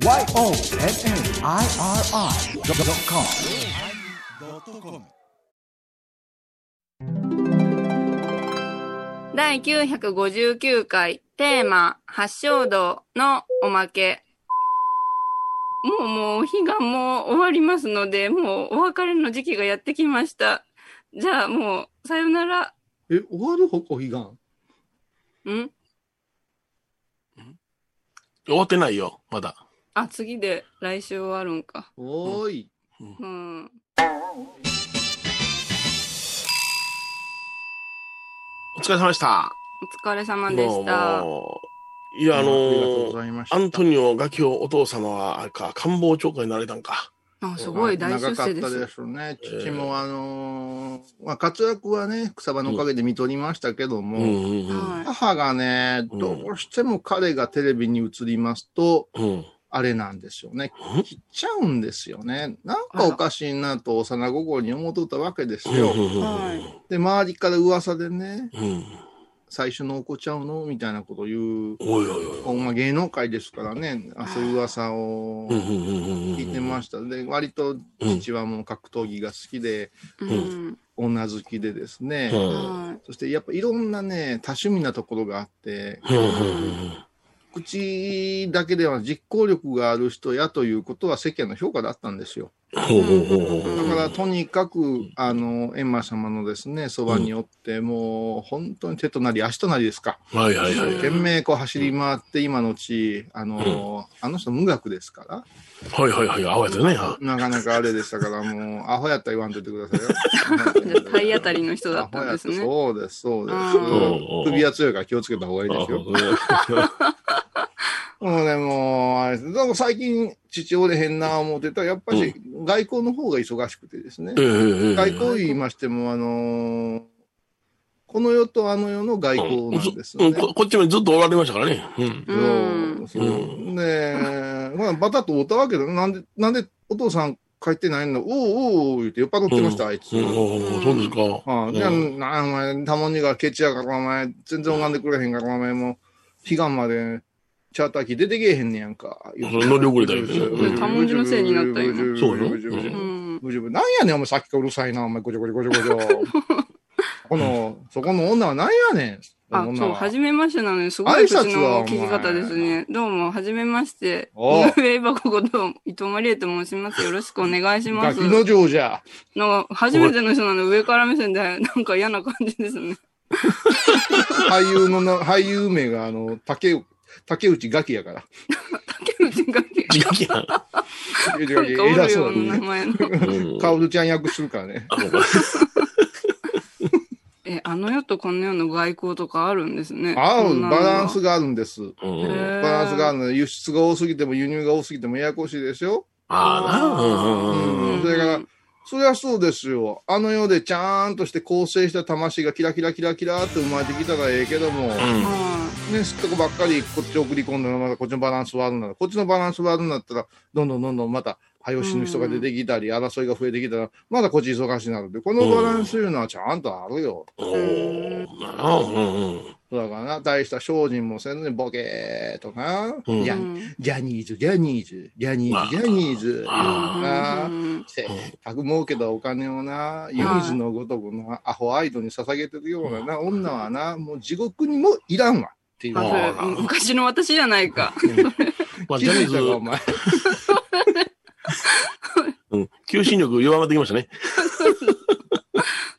YONNIRI.com 第959回テーマ発祥道のおまけ。もうもう日がもう終わりますので、もうお別れの時期がやってきました。じゃあもう、さよなら。え、終わるほお彼岸？ん？終わってないよ、まだ。あ、次で来週終わるんか。おーい。うん。お疲れ様でした。お疲れ様でした。もういや、あのありがとうごーざいました。アントニオガキオお父様は、あれか、官房長官になれたんか。あ、すごい大出世です。ですね。父もあのーまあ、活躍はね、草場のおかげで見とりましたけども、うんうんうん。は母がね、うんどうしても彼がテレビに映りますと、うん。あれなんですよねうん？切っちゃうんですよね。なんかおかしいなと幼心に思っとったわけですよ。で、周りから噂でね、うん。最初のお子ちゃうのみたいなことを言う。おいおいおい。まあ、芸能界ですからね、あそういう噂を。聞いてました。で、割と父はもう格闘技が好きで、うん。女好きでですね、うんはそしてやっぱいろんなね、多趣味なところがあって、口だけでは実行力がある人やということは世間の評価だったんですよ。だからとにかく、あの、エンマ様のですね、そばにおって、もう本当に手となり足となりですか。はいはいはい。懸命こう走り回って、今のうち、あの、あの人無学ですから、はいはいはい。青やつね。はなかなかあれでしたから、もう、アホやったら言わんといてくださいよ。い。体当たりの人だったんですね。そうです、そうですうん。首は強いから気をつけた方がいいいですよ。もうね、もう、あれです。最近、父おれへんな思ってたら、やっぱり外交の方が忙しくてですね。外交言いましても、あのーこの世とあの世の外交なんですよね。うんここっちもずっとおられましたからね。うん。そうそうで、まあ、バタッとおったわけだ。なんで、なんでお父さん帰ってないの？おうおう言って酔っ払ってました、あいつ。うんうんそうですか。はい、じゃあ、な、お前、たもんにがケチやから、お前、全然拝んでくれへんから、お前もう、悲願まで、チャーター機出てけえへんねやんか。乗り遅れたよねうんタモンジのせいになった今そうよなんやねん、お前、さっきからうるさいな、お前、ごちょごちょごちょごちょ。この、そこの女はなんやねん。あ、そう、女ははじめましてなのに、すごい口挨拶はの聞き方ですね。どうも、はじめまして。井上箱こと、伊藤マリエと申します。よろしくお願いします。ガキの嬢じゃ。なんか、初めての人なので上から目線で、なんか嫌な感じですね。俳優のな、俳優名が、あの、竹、竹内ガキやから。竹内が時間や。竹内ガキなん偉そうな名。前の。うんカオルちゃん役するからね。え、あの世とこの世の外交とかあるんですね。ああ、そんなのがバランスがあるんです。バランスがあるので、輸出が多すぎても輸入が多すぎてもややこしいでしょ？ああな。うんうんうんそれから、そりゃそうですよ。あの世でちゃんとして構成した魂がキラキラキラキラって生まれてきたらええけども、ね、うん。すっとこばっかりこっち送り込んだらまたこっちのバランス悪いなら、こっちのバランス悪いなったら、どんどんどんどんまた、早死ぬ人が出てきたり、争いが増えてきたら、まだこっち忙しいなるで、このバランスいうのはちゃんとあるよ。おーなあ。うん。うんだからな、大した精進もせんのにボケーとな、うん。ジャうん。ジャニーズ、ジャニーズ、ジャニーズ、ジャニーズ、あな。うん。せっかく儲けたお金をな、湯水のごとくのアホアイドに捧げてるようなな、女はな、もう地獄にもいらんわ。っていう。昔の私じゃないか。まあ、気ジャニーづいたか、お前。ズ、うん、求心力弱まってきましたね。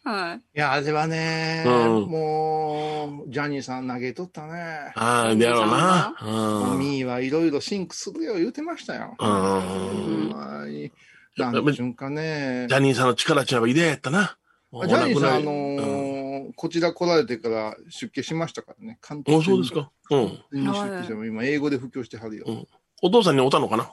はい。いや、あれはね、うんもう、ジャニーさん投げとったね。ああ、でやろうな。うん。ミーはいろいろシンクするよ言うてましたよ。うんほんまになんでしゅんかねジ。ャニーさんの力っていうのは偉大やったな。ジャニーさん、あのうんーこちら来られてから出家しましたからね。関おそうですか。うん。に出家しても今英語で布教してはるよ。うんお父さんにおったのかな？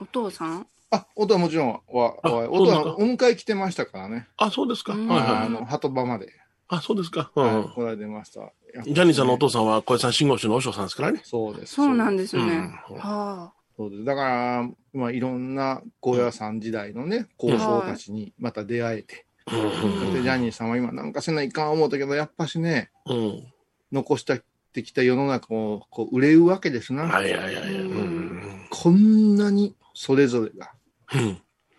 お父さん？あ、音はもちろんは、あはそうですか音はお迎え来てましたからね。あ、そうですか。はい。あの、鳩場まで、あ、そうですか。うんはい来られてました。ジャニーさんのお父さんは小江さん信号師のお師匠さんですからね。そうです。そうなんでですね。うんはそうです。だから、まあ、いろんな高野山時代のね、高僧たちにまた出会えて、うんで、ジャニーさんは今なんかせないかん思ったけど、やっぱしね、うん。うん。残してきた世の中をこう憂うわけですな。はいはいはいはい。ううんん。こんなにそれぞれが、うん。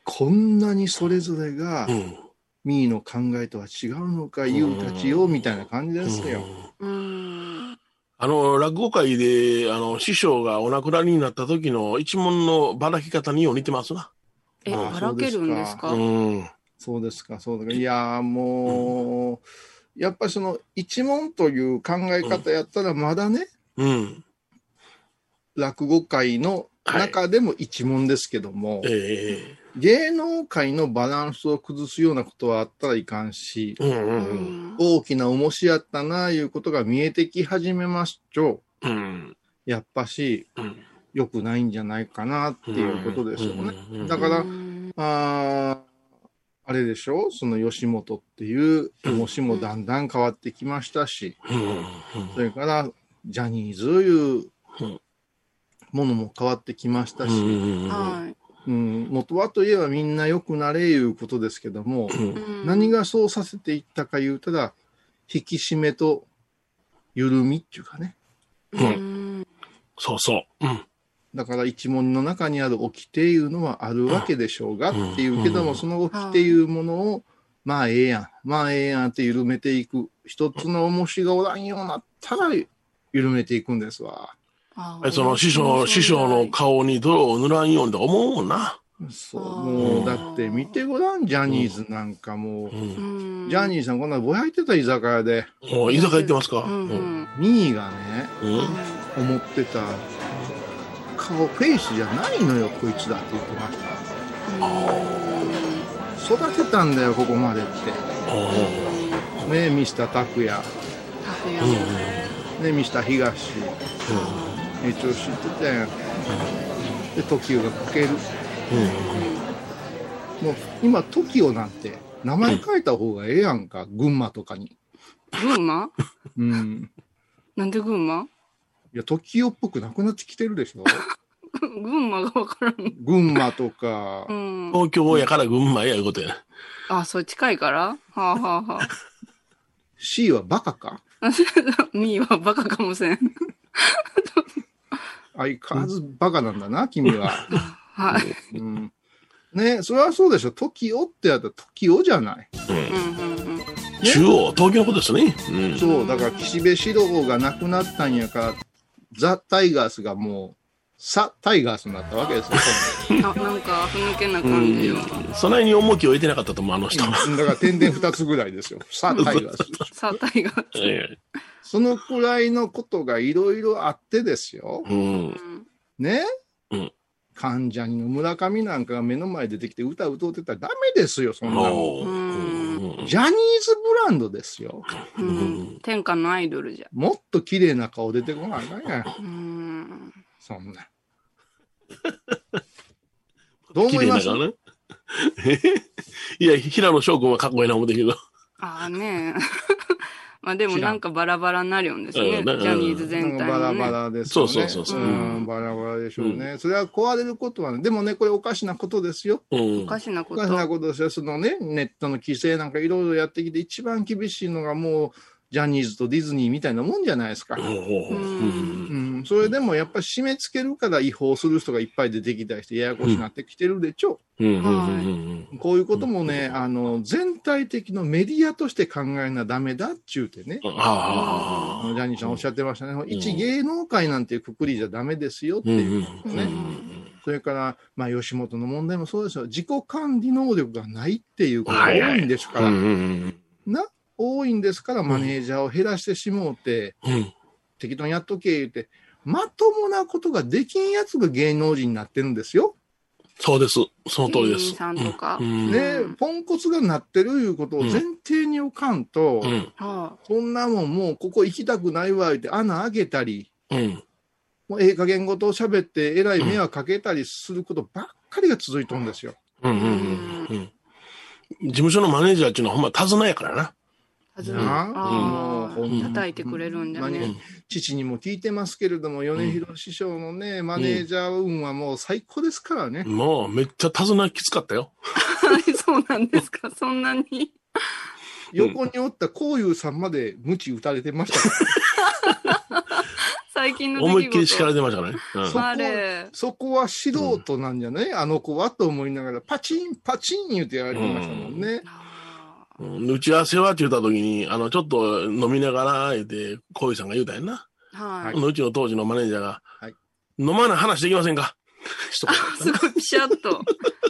こんなにそれぞれがう、ん。ミーの考えとは違うのか、言うたちよ、みたいな感じですよ。うん。あの、落語会で、あの、師匠がお亡くなりになった時の一問のばらき方によう似てますな。え、あばらけるんですか？うん。そうですか、そうですか。いやーもう、やっぱりその一問という考え方やったらまだね、うん。落語界の中でも一問ですけども、え芸能界のバランスを崩すようなことはあったらいかんし、えうんううんん。大きな重しやったな、いうことが見えてき始めますと、うん。やっぱしうん。良くないんじゃないかなっていうことですよね。うんだからうんあーあれでしょ？その吉本っていう重しもだんだん変わってきましたし、うんそれからジャニーズいううんものも変わってきましたし、うんはい。うん、元はといえばみんな良くなれいうことですけども、うん何がそうさせていったか言うたら、引き締めと緩みっていうかね。うん。そうそう。うん。だから一門の中にある掟いうのはあるわけでしょうがっていうけども、うんその掟いうものを、まあええやん、まあええやんって緩めていく。一つの重しがおらんようになったら緩めていくんですわ。あその師匠、師匠の顔に泥を塗らんようにと思うもんな。そう。もう、だって見てごらん、ジャニーズなんかもう。うん。うんジャニーさんこんなぼやいてた居酒屋で、もう居酒屋行ってますか？うんうん。ミーがね、うん。思ってた顔、フェイスじゃないのよ、こいつだって言ってました。育てたんだよ、ここまでって。ねミスター拓也、拓也うん。ねミスター東、一応知ってたやん。で、TOKIO がかける。もう、今、TOKIO なんて、名前変えた方がええやんか、群馬とかに。群馬？うん。なんで群馬？いや、TOKIO っぽくなくなってきてるでしょ 群馬がわからん。群馬とかう、ん。東京やから群馬やいうことや。あ、そう近いから？はあはあは C はバカか？あ。ミーはバカかもしれん。相変わらずバカなんだな、君は。はい。うん。ねそれはそうでしょ。TOKIO ってやったら TOKIO じゃない。うん。中央、東京のことですね。うん。そう、だから岸辺四郎が亡くなったんやから、ザ・タイガースがもう、サ・タイガースになったわけですよ。あ、なんか、ふぬけな感じよ。そないに重きを置いてなかったと思う、あの人。うんだから点々二つぐらいですよ。サ・タイガース。さあ、タイガー。えそのくらいのことがいろいろあってですよ。えうん。うんね？うん関ジャニの村上なんかが目の前出てきて歌歌うてたらダメですよ、そんなの。ジャニーズブランドですよ。うん。天下のアイドルじゃ。もっと綺麗な顔出てこないかんやん。うん。そんな。どう綺思います？麗な顔ね。いや、平野翔君はかっこいいな思うてんけど。ああねまあでもなんかバラバラになるよんですね。うんジャニーズ全体バラバ。ラですよね。そうそうそうそうバラバラでしょうね。それは壊れることはね。でもね、これおかしなことですよ。うんお。かしなこおかしなと。ことですよ。そのね、ネットの規制なんかいろいろやってきて、一番厳しいのがもう、ジャニーズとディズニーみたいなもんじゃないですか。うん。うん、それでもやっぱり締め付けるから違法する人がいっぱい出てきたりして、ややこしくなってきてるでちょ。うん。うん。うん。こういうこともね、あの、全体的のメディアとして考えなダメだっちゅうてね。ああ。ジャニーさんおっしゃってましたね。一芸能界なんていうくくりじゃダメですよってう。ん。いううん。ね。それから、まあ、吉本の問題もそうですよ。自己管理能力がないっていうことが多いんですから、うん。うん。な、多いんですから、マネージャーを減らしてしもうて、うん。適当にやっとけ言って、まともなことができんやつが芸能人になってるんですよ。そうです。その通りです。さんとか。うん。ね、うん。ポンコツがなってるいうことを前提に置かんと、うん。はこんなもんもうここ行きたくないわ言って穴開けたり、うん。もうええ加減ごと喋ってえらい迷惑かけたりすることばっかりが続いとるんですよ。うん。うん。うん。うん。事務所のマネージャーっていうのはほんま手綱やからな。あ。はずなあうんあ。叩いてくれるんじゃね。父にも聞いてますけれども、米広師匠のね、マネージャー運はもう最高ですからね。もうめっちゃ手綱きつかったよ。そうなんですか。そんなに。横におったこういうさんまで鞭打たれてましたか最 最近の。思いっきり叱られてましたね。うんそあれ。そこは素人なんじゃない、あの子はと思いながら、パチン、パチン言ってやられてましたもんね。うん打ち合わせはって言った時に、あの、ちょっと飲みながら、言って、小井さんが言うたんやな。はい。うちの当時のマネージャーが、はい飲まない話できませんか？すごいピシャッと。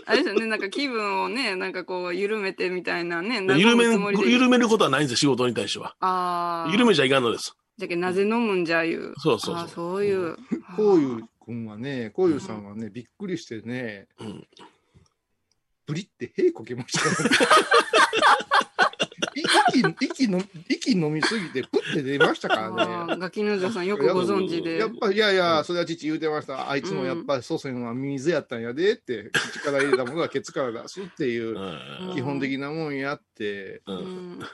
あれですよね、なんか気分をね、なんかこう、緩めてみたいなね。緩め緩めることはないんですよ、仕事に対しては。ああ。緩めちゃいかんのです。じゃけ、なぜ飲むんじゃいう。そうそうそうそういう。こういう君はね、こういうさんはね、びっくりしてね、うんブリって屁こけました。息、息の、息飲みすぎて、プって出ましたからあね。ーガキヌーゾーさんよくご存知で。やっぱ、いやいや、それは父言うてました。あいつもやっぱり祖先は水やったんやでって、口から入れたものはケツから出すっていうう、ん基本的なもんやって、ううんん。な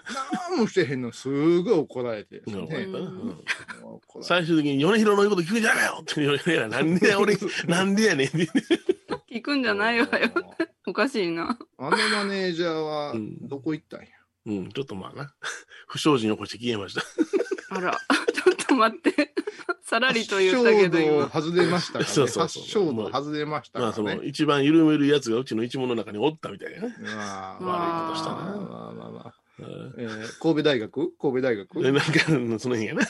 んもしてへんの、すごい怒られて最終的に米広の言うこと聞くんじゃないよって言われるなんでや俺、なんでやねんって。聞くんじゃないわよ。おかしいな。あのマネージャーはうんどこ行ったんや？うん、ちょっとまあな。不祥事に起こして消えました。あら、ちょっと待って。さらりと言ったけど、発祥度今。外れましたかそうらね。そうそう発祥度外れましたまあ、その。一番緩めるやつがうちの一門の中におったみたいなね。まあ、悪いことしたまあなまあまあまあ。うんえー神戸大学？神戸大学？でなんか、その辺やな。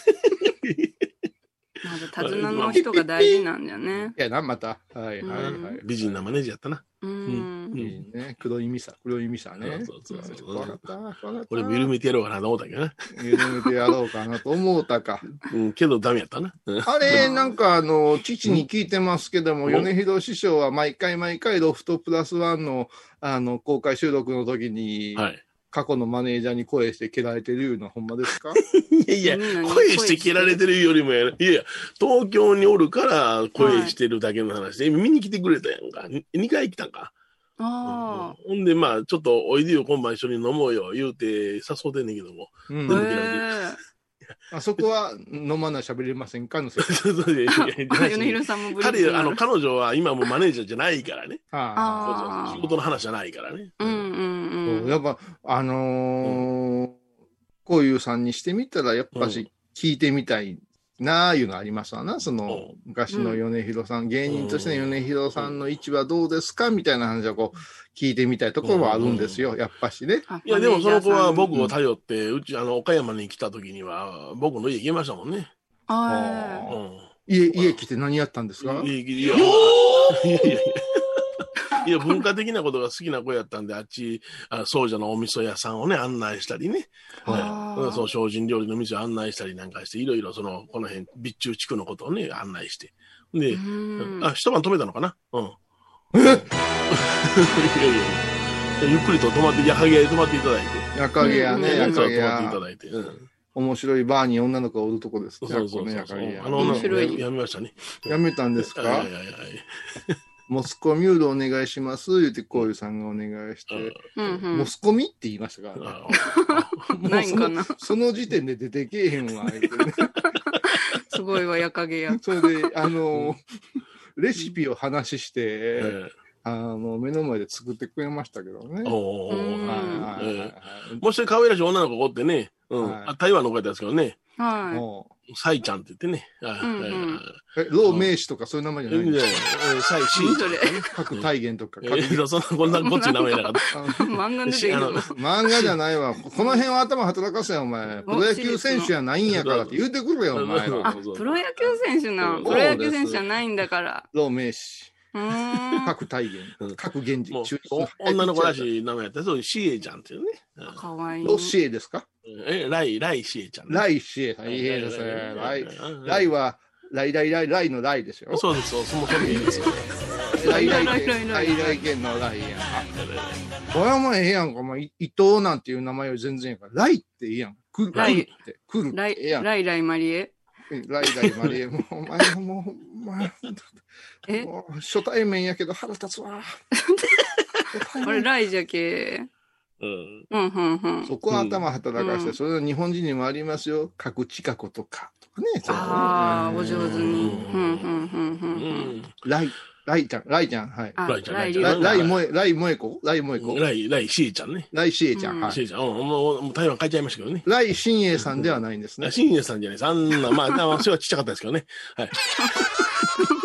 まだ手綱の人が大事なんだよね。いやな、また。はいはいはい。美人なマネージャーやったな。ううんん。いいね。黒いミサ、黒いミサね。そうそうそう怖かった、怖かった。俺も緩めてやろうかなと思ったけどな。緩めてやろうかなと思うたか。うん、けどダメやったな。うんあれ、なんかあの、父に聞いてますけども、うん米広師匠は毎回毎回ロフトプラスワンの、あの、公開収録の時に、はい。過去のマネージャーに声して蹴られてるのはほんまですか？いやいや声して蹴られてるよりもやる。いやいや、東京におるから声してるだけの話で、見に来てくれたやんか。に二回来たんか。あほんで、まあ、ちょっと、おいでよ、今晩一緒に飲もうよ、言うて、誘うてんねんけども。うんあそこは飲まない喋れませんかのせい。そうそういやいやえ。米広さんもブリッ彼、あの。彼女は今もうマネージャーじゃないからね。あ仕事の話じゃないからね。うんうんあ、うん。やっぱ、あのーこういうさんにしてみたら、やっぱし聞いてみたいなあいうのありますわな。その、昔の米広さん、芸人としての米広さんの位置はどうですかみたいな話をこう、聞いてみたいところはあるんですよ。やっぱしね。あいや、でもその子は僕を頼って、うち、あの、岡山に来た時には、僕の家行きましたもんね。あー。うん。家、家来て何やったんですか？いやいやいやいや文化的なことが好きな子やったんで、あっち、あそうじゃのお味噌屋さんをね、案内したりね。はいその精進料理の店を案内したりなんかして、いろいろその、この辺、備中地区のことをね、案内して。で、うんあ、一晩止めたのかな？うん。いやいやいやゆっくりと泊まって、矢作屋へ泊まっていただいて。夜影やね、うん夜影そう泊まっていたや。だいて。うん。面白いバーに女の子がおるとこですそうそうそうそう。夜影やあの女の子面白いやめましたね。やめたんですか？はいはいはいはい。モスコミュールお願いします。言って、こういうさんがお願いして。うんうんモスコミって言いましたからね。ないんかな。その時点で出てけえへんわ、ね。すごいわ、夜影や。それで、あの、レシピを話して、ええあの、目の前で作ってくれましたけどね。おーうんはいはいもう一人可愛らしい女の子がおってね、うんはいあ台湾の子やったんですけどね、はもサイちゃんって言ってね、はいうんうんはいはうえ、老名詞とかそういう名前じゃないんですいいんじゃないえーサイシい。それ。各体言とか。えーそんな、こんなこっちの名前なかっ 漫画出てきたの。漫画じゃないわ。この辺は頭働かせよ、お前。プロ野球選手やないんやからって言うてくるよ、お前ら。あ、プロ野球選手な。そうプロ野球選手じゃないんだから。老名詞。各体言。うん各源氏もう中お女の子らしい名前やったら、そう、シエちゃんっていうね。うんかわいい。ロシエですか？え、ライ、ライシエちゃんね。ライシエ。大変ですね。ライ。ライは。は、ライライライライのライですよ。そうです、そう、そもそもいいですよ。ライライライライ県、ライライライ県のライやん。これはもうええやんか。もうい伊藤なんていう名前より全然ええから。ライっていいやん。来る、って。来るっライてええやん。ライライマリエ。ライライマリエ。もう、お前もう、お前、初対面やけど腹立つわ。初対面これライじゃけ。うん。うん、うん、うん。そこは頭働かして、うんそれは日本人にもありますよ。角地過去とか。とかね。ああ、お上手に。うんうん、うん、うん。ライ。ライちゃん、ライちゃん、はい。あライちゃんライライちゃんライライ萌え、ライ萌え子ライ萌え子ライ、ライ、シエちゃんね。ライシエちゃん、うんはい。シエちゃん。うん、もう、もう台湾帰っちゃいましたけどね。ライ新栄さんではないんですね。新栄さんじゃないです。あんな、まあ、まあ、それはちっちゃかったですけどね。はい。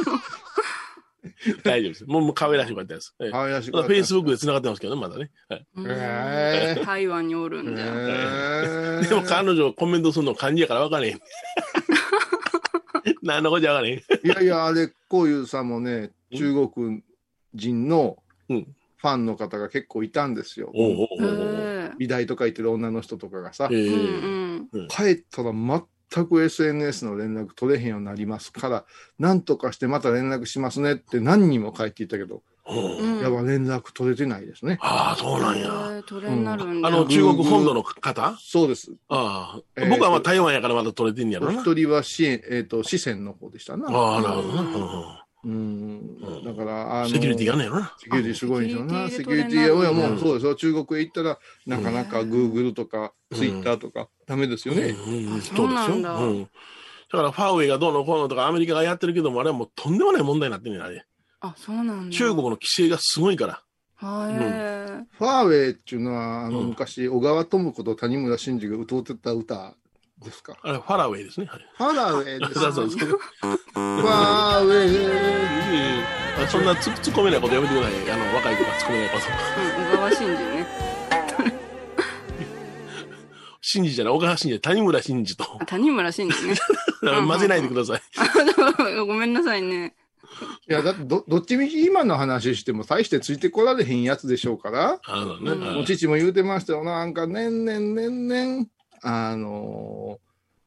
大丈夫です。もう、もう可愛らしかったです。ええ可愛らしいフェイスブックで繋がってますけどね、まだね。はい。うんへー台湾におるんじゃ。へー でも彼女コメントするの漢字やから分からへん。何のことや分からへん。いやいや、あれ、こういうさんもね、中国人のフうんァンの方が結構いたんですよ。美大とか行ってる女の人とかがさ、帰ったら全く SNS の連絡取れへんようになりますから、なんとかしてまた連絡しますねって何人も書いていたけど、うんうん。やっぱ連絡取れてないですね。ああ、そうなんへや。ー取れになるんだ。あの、中国本土の方？そうです。ああ、えー僕はまあ台湾やからまだ取れてんやろな。お一人は支援、えっ、と、四川の方でしたな。ああ、なるほどな。うん。だから、あの、セキュリティがねやろな。セキュリティすごいんですよな。あセキュリティセキュリティでは取れんのもうそうですよ。中国へ行ったら、なかなか Google とかうん Twitter とかダメですよね。うんうん、あそうそうなんだですよ。うん。だから、ファーウェイがどうのこうのとかアメリカがやってるけども、あれはもうとんでもない問題になってるんやあれ。あ、そうなんだ。中国の規制がすごいから。はファーウェイっていうのは、あの、うん昔、小川智子と谷村新司が歌ってた歌ですか？あれ、ファラウェイですね。はい。ファラウェイです。そうそうそう。ファーウェイ。あそんなつ突っ込めないことやめてください。あの、若い子が突っ込めないこと。い。うん、小川真司ね。真司じゃない、小川真司、谷村真司と。あ谷村真司ね。混ぜないでください。ごめんなさいね。いや、だってど、どっちみち今の話しても、大してついてこられへんやつでしょうから、あのね。うんもう父も言うてましたよ。なんか、年々年々、あのー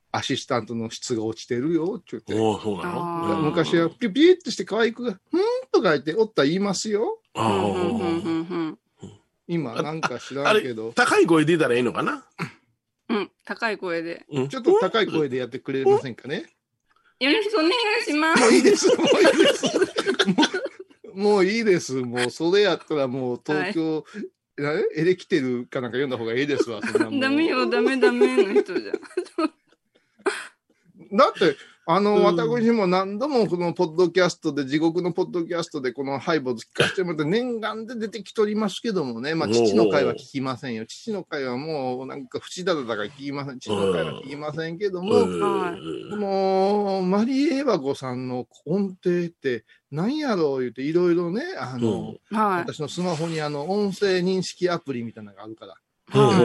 アシスタントの質が落ちてるよ、って言って。おおそうなの？昔はピュピュってして可愛くが、ふんとか言って、おったら言いますよ。今、なんか知らんけど、、高い声出たらいいのかな？うん。うん、高い声で。うんちょっと高い声でやってくれませんかね？よろしくお願いします。もういいです、もういいです。もうもういいです。もう、それやったらもう東京、えエレキテルかなんか読んだ方がいいですわ、ダメよ、ダメダメの人じゃん。だって、あの、うん私も何度もこのポッドキャストで、地獄のポッドキャストでこのハイボーズ聞かせてもらって、念願で出てきとりますけどもね、まあ、父の会は聞きませんよ。父の会はもう、なんか、縁だだだから聞きません。父の会は聞きませんけども、はいこの、マリエワ子さんの音程って、何やろう言って、いろいろね、あの、はい。私のスマホにあの、音声認識アプリみたいなのがあるから、うんはい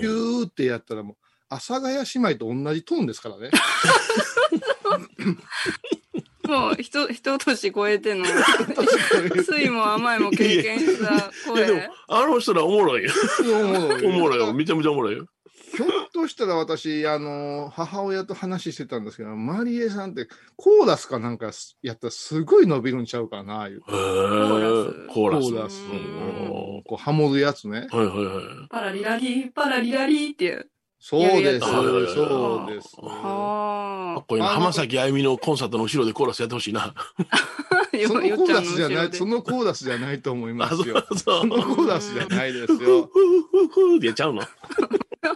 ピューってやったらもう、阿佐ヶ谷姉妹と同じトーンですからね。もう、人、人年超えての、酸いも甘いも経験したいやでも声。、あの人らおもろいよ。おもろいよ。ひめちゃめちゃおもろいよ。ょっとしたら私、あの、母親と話してたんですけど、マリエさんってコーラスかなんかやったらすごい伸びるんちゃうかな、いう。へーコーラス。コーラス。うんうんこう、ハモるやつね。はいはいはい。パラリラリ、パラリラリっていう。そうです、そうです。かはっこいいな。浜崎あゆみのコンサートの後ろでコーラスやってほしいな。あ。そのよコーラスじゃない、そのコーラスじゃないと思いますよ。うそのコーラスじゃないですふよ。ふふふってやっちゃうの？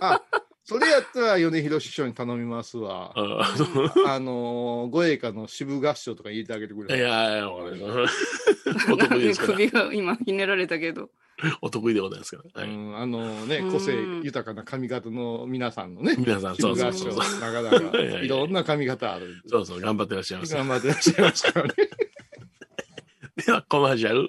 あ、それやったら米広師匠に頼みますわ。あのー、護衛歌の支部合唱とか入れてあげてくいれ。やいや、わかりましたおの得意ですから。首が今ひねられたけど。お得意でございますから。はい。うん、あのね、うん個性豊かな髪型の皆さんのね、皆さん、そうそうそう。なかなかいやいやいろんな髪型ある。そうそう、頑張ってらっしゃいます。頑張ってらっしゃいますからね。では、コマーシャ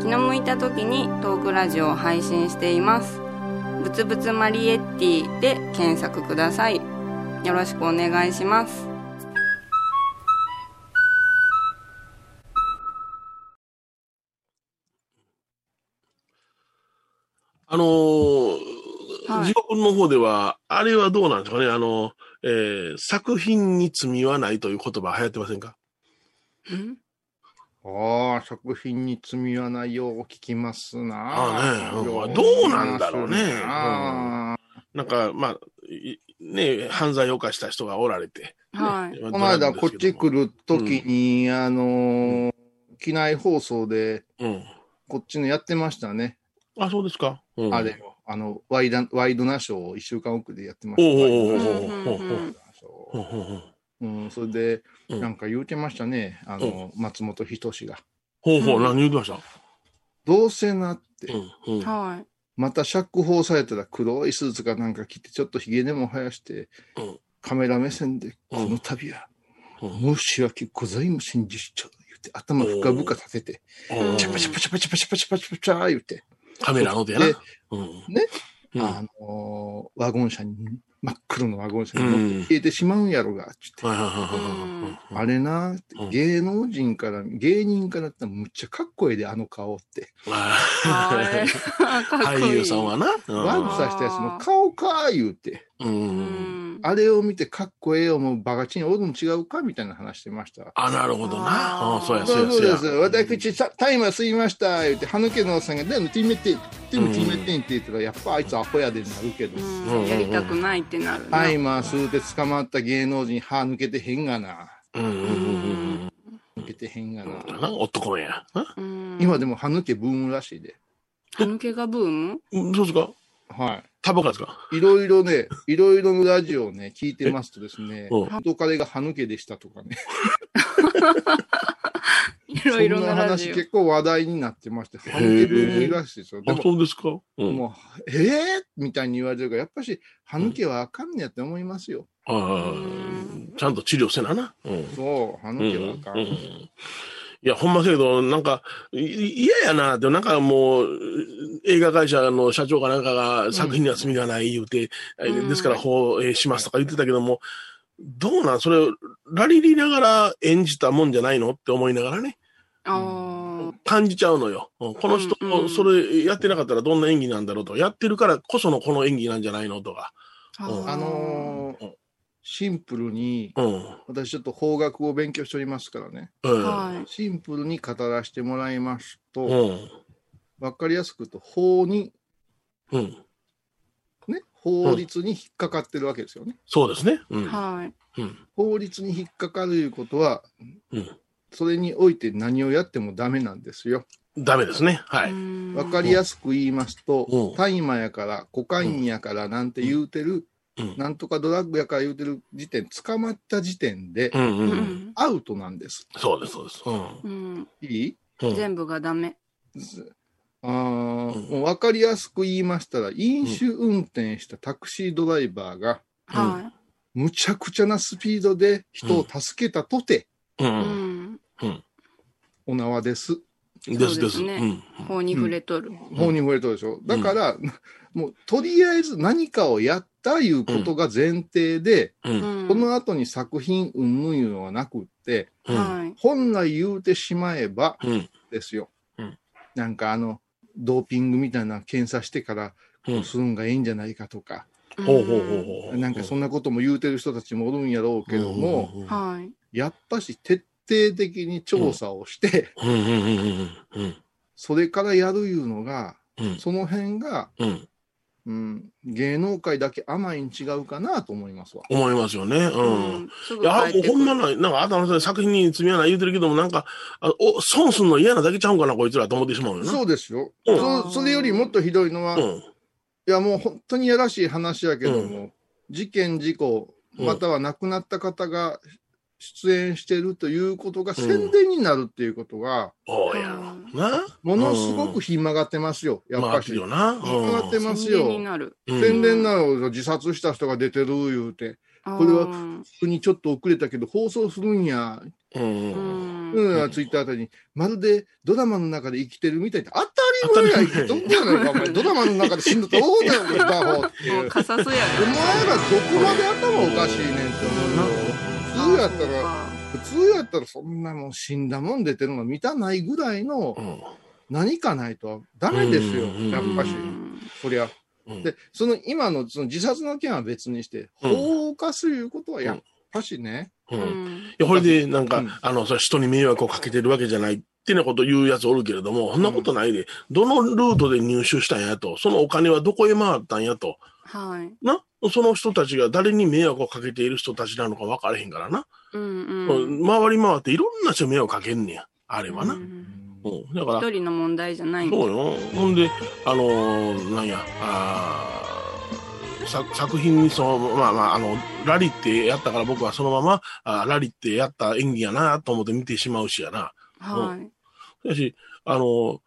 気の向いた時にトークラジオを配信しています。ぶつぶつマリエッティで検索ください。よろしくお願いします。あのーはい。地獄の方では、あれはどうなんですかね？あの、えー作品に罪はないという言葉流行ってませんか？ん？ああ、作品に罪はないよう聞きますな。ああねうんよどうなんだろうね聞きますななんか、まあ、いね、犯罪を犯した人がおられて。はいねこの間こっち来るときに、あのー機内放送でうん。こっちのやってましたね。あ、そうですか。うん、あれを。あの、ワイダワイドナショーを一週間遅れでやってました。おうおうおうおおうん、それで、うんなんか言うてましたね。あの、松本人志が。ほうほう、うん何言ってました？どうせなって、うん、うん。はいまた釈放されたら黒いスーツかなんか着て、ちょっと髭でも生やして、うんカメラ目線で、この度は、うん申し訳ございませんでした。言って、頭深々立てて、うんチャパチャパチャパチャパチャパチャパチャパチャ言って、カメラのでやなで。うん。ねうん。あのーワゴン車に、真っ黒のワゴン車にうん乗って消えてしまうんやろが、つって。あれな芸能人から、芸人からってむっちゃかっこええで、あの顔って。俳優さんはな。うん悪さしたやつの顔か言うて。う。うん。んあれを見てかっこええ思うバカチンおるん違うかみたいな話してました。あ、なるほどな。あそうや、そそううや、そう。です。私、さタイマー吸いました。言って、歯抜けのおっさんが、でも、ティメテン、でも、ティメテンって言ったら、やっぱあいつアホやでになるけど、うん。やりたくないってなるなタイマー吸うて捕まった芸能人、歯抜けてへん。がな。うん。うん。うん。抜けてへん。がな。男のや。今でも歯抜けブームらしいで。歯抜けがブームうん。そうですかはタバコですか？い。いろいろね、いろいろのラジオをね、聞いてますとですね、うん元彼が歯抜けでしたとかね、いろいろな話結構話題になってまして、歯抜けブームらしいですよ。であ、も、そうですか？うん。もう、ええみたいに言われてるから、やっぱし、歯抜けはあかんねやって思いますよ。あー。ちゃんと治療せなな。うん。そう、歯抜けはあかんうんうんいや、ほんまけど、なんか、い嫌やな。って、なんかもう、映画会社の社長かなんかが作品には罪がない言うて、うん。ですから放映しますとか言ってたけども、どうなん？それ、ラリリながら演じたもんじゃないの？って思いながらね、あ感じちゃうのよ。うん。この人それやってなかったらどんな演技なんだろうと。か、やってるからこそのこの演技なんじゃないの？とか。ーあのーうんシンプルに、うん。私ちょっと法学を勉強しておりますからね。うん。はいシンプルに語らせてもらいますと、うん。わかりやすく言うと、法に、うん。ね、法律に引っかかってるわけですよね。そうですね。うん。はいうん。法律に引っかかるいうことは、うん。それにおいて何をやってもダメなんですよ。ダメですね。はい。わかりやすく言いますとうん、大麻やから、コカインやからなんて言うてる、うんなんとかドラッグやから言うてる時点、捕まった時点でう、んう。うんんアウトなんです。そうです、そうです。うん。うんいい？うん全部がダメあーもう分かりやすく言いましたら、飲酒運転したタクシードライバーが、はむちゃくちゃなスピードで人を助けたとて、う。いうんんお縄です。ですです。そうですねうん。法に触れとる法に触れとるでしょ。だから、もうとりあえず何かをやったいうことが前提で、うん。うんこの後に作品云々いうのはなくって、うん。はい本来言うてしまえばうん。ですよ。うんなんかあの、ドーピングみたいな検査してから、うん。するんがいいんじゃないかとか。なんかそんなことも言うてる人たちもおるんやろうけども、やっぱし徹底的に調査をして、うんうんうんうんうん。それからやるいうのが、うん。その辺が、うん。うん、芸能界だけ甘いに違うかなと思いますわ。思いますよね。うん。すぐいや、ほんまない、なんか、あたの作品に罪はない言うてるけども、なんか、あお、損すんの嫌なだけちゃうんかな、こいつらと思ってしまうよな。そうですよ。うんそそれよりもっとひどいのは、いうん。やもう本当にやらしい話やけども、事件、事故、うんまたは亡くなった方が出演してるということが宣伝になるっていうことが、おうやろ。な？ものすごくひん曲がってますよ、やっまあ、ぱし。よな。ひん曲がってます宣伝によ。宣伝なの自殺した人が出てる言うて、これはうん普通にちょっと遅れたけど放送するんや、う。うんんうん、ツイッターあたりに、まるでドラマの中で生きてるみたいな、当たり前や、当たり前どこやないか、お前、ドラマの中で死んだと思うだよ、バカホっていう。おもうカサスや前らどこまで頭おかしいねんって思うよ。普通やったら、普通やったらそんなもん死んだもん出てるの見たないぐらいのうん。何かないとダメですよ。うん、やっぱし。そりゃ。うん。で、その今のその自殺の件は別にして、うん。法を犯すいうことはやっぱしね、うん。うん。いや、これで、なんか、うん。あの、それ人に迷惑をかけてるわけじゃないってなこと言うやつおるけれども、そんなことないで、どのルートで入手したんやと、そのお金はどこへ回ったんやと、はい。な、その人たちが誰に迷惑をかけている人たちなのか分からへんからな。うんうん。回り回っていろんな人に迷惑かけんねや。あれはな。ううんんだから、一人の問題じゃないんそうよ。ほんで、あのーなんや、あー作作品にその、まあまあ、あの、ラリってやったから僕はそのまま、あーラリってやった演技やなと思って見てしまうしやな。はい。しかし、あの、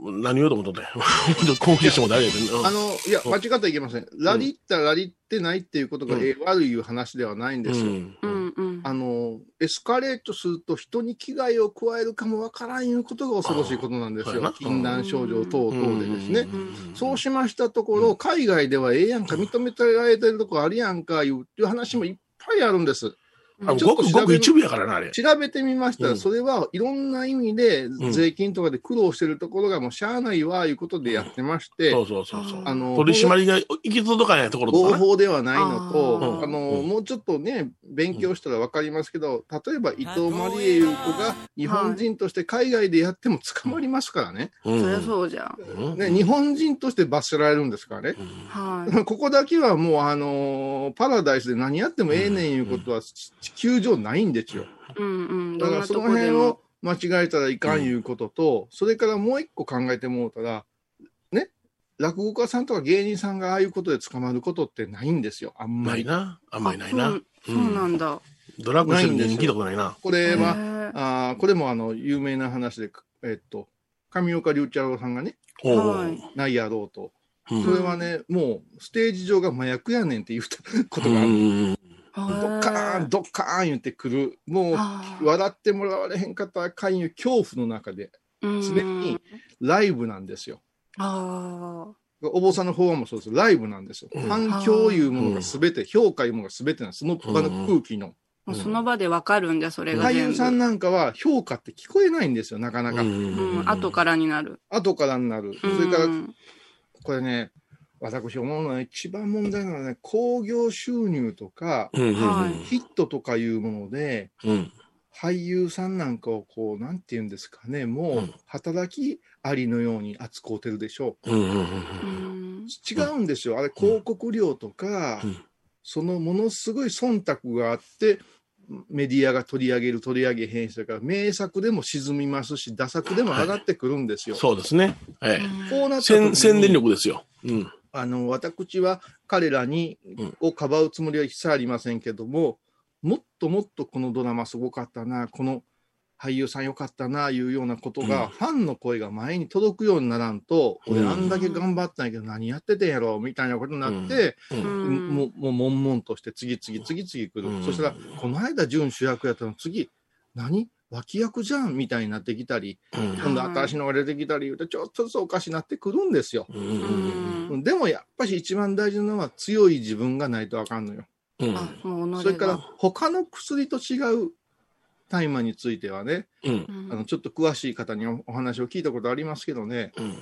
何言おうと思っとったん や。後継者も誰やねん。あの、いや、うん間違ってはいけません。ラリったらラリってないっていうことが、うんええ悪いいう話ではないんですよ。うんう。んうん。あの、エスカレートすると人に危害を加えるかもわからんいうことが恐ろしいことなんですよ。禁断症状等々でですね。うんそうしましたところ、海外ではええやんか、認めてられてるとこあるやんか、いういう話もいっぱいあるんです。あちょっごくごくと調べ一部やからな、あれ。調べてみましたら、うんそれはいろんな意味でん税金とかで苦労してるところがもうしゃあないわ、いうことでやってまして、そうそうそうそう。あの、取り締まりが行き届かないところと合。法ではないのと、あの、うんもうちょっとね、勉強したらわかりますけど、例えば伊藤マリエいう子が日本人として海外でやっても捕まりますからね。うんそりゃそうじゃん。うんね、日本人として罰せられるんですからね。はい。ここだけはもう、あのーパラダイスで何やってもええねんいうことは地球上ないんですよ。うんうん。だからその辺を。間違えたらいかんいうことと、それからもう一個考えてもうたら、ね、落語家さんとか芸人さんがああいうことで捕まることってないんですよ、あんまり。ないな。あんまりないな。そうなんだ。ドラッグしてる芸人聞いたことないな。これは、あーこれもあの有名な話で、えっと、上岡龍一郎さんがね、ないやろうと。うんそれはね、もうステージ上が麻薬やねんって言ったことうがある。んドッカーン、ドッカーン言ってくる。もう、笑ってもらわれへんかったらあかんいう恐怖の中で、うん常にライブなんですよ。あお坊さんの方もそうです。ライブなんですよ。うん反響いうものがすべて、評価いうものがすべてなんです。その場の空気の。あ。もうその場でわかるんじゃ、それが俳。優さんなんかは評価って聞こえないんですよ、なかなか。うん、後からになる。後からになる。そうんれから、これね、私思うのは一番問題なのはね、興行収入とか、うんはいヒットとかいうもので、うん俳優さんなんかをこう、なんて言うんですかね、もううん働きありのように扱うてるでしょうんうんうんうん違うんですよ。あれ、広告料とか、うんそのものすごい忖度があって、メディアが取り上げる、取り上げへんし、だから名作でも沈みますし、打作でも上がってくるんですよ。そうですね。えこうなえ。った時に宣宣伝力ですよ。うん。あの、私は彼らに、うん。をかばうつもりは一切ありませんけども、もっともっとこのドラマすごかったな、この俳優さんよかったな、いうようなことが、うん。ファンの声が前に届くようにならんと、うん。俺あんだけ頑張ったんやけど何やっててんやろ、みたいなことになって、ううん。んもう、もう、悶々として次々次々来る。うんそしたら、この間準主役やったの次、何脇役じゃんみたいになってきたり、うん今度新しいのが出てきたり言うと、ちょっとずつおかしになってくるんですよ。うんでもやっぱり一番大事なのは強い自分がないとあかんのよ。うんそれから他の薬と違う大麻についてはね、うんうんあのちょっと詳しい方におお話を聞いたことありますけどね、うん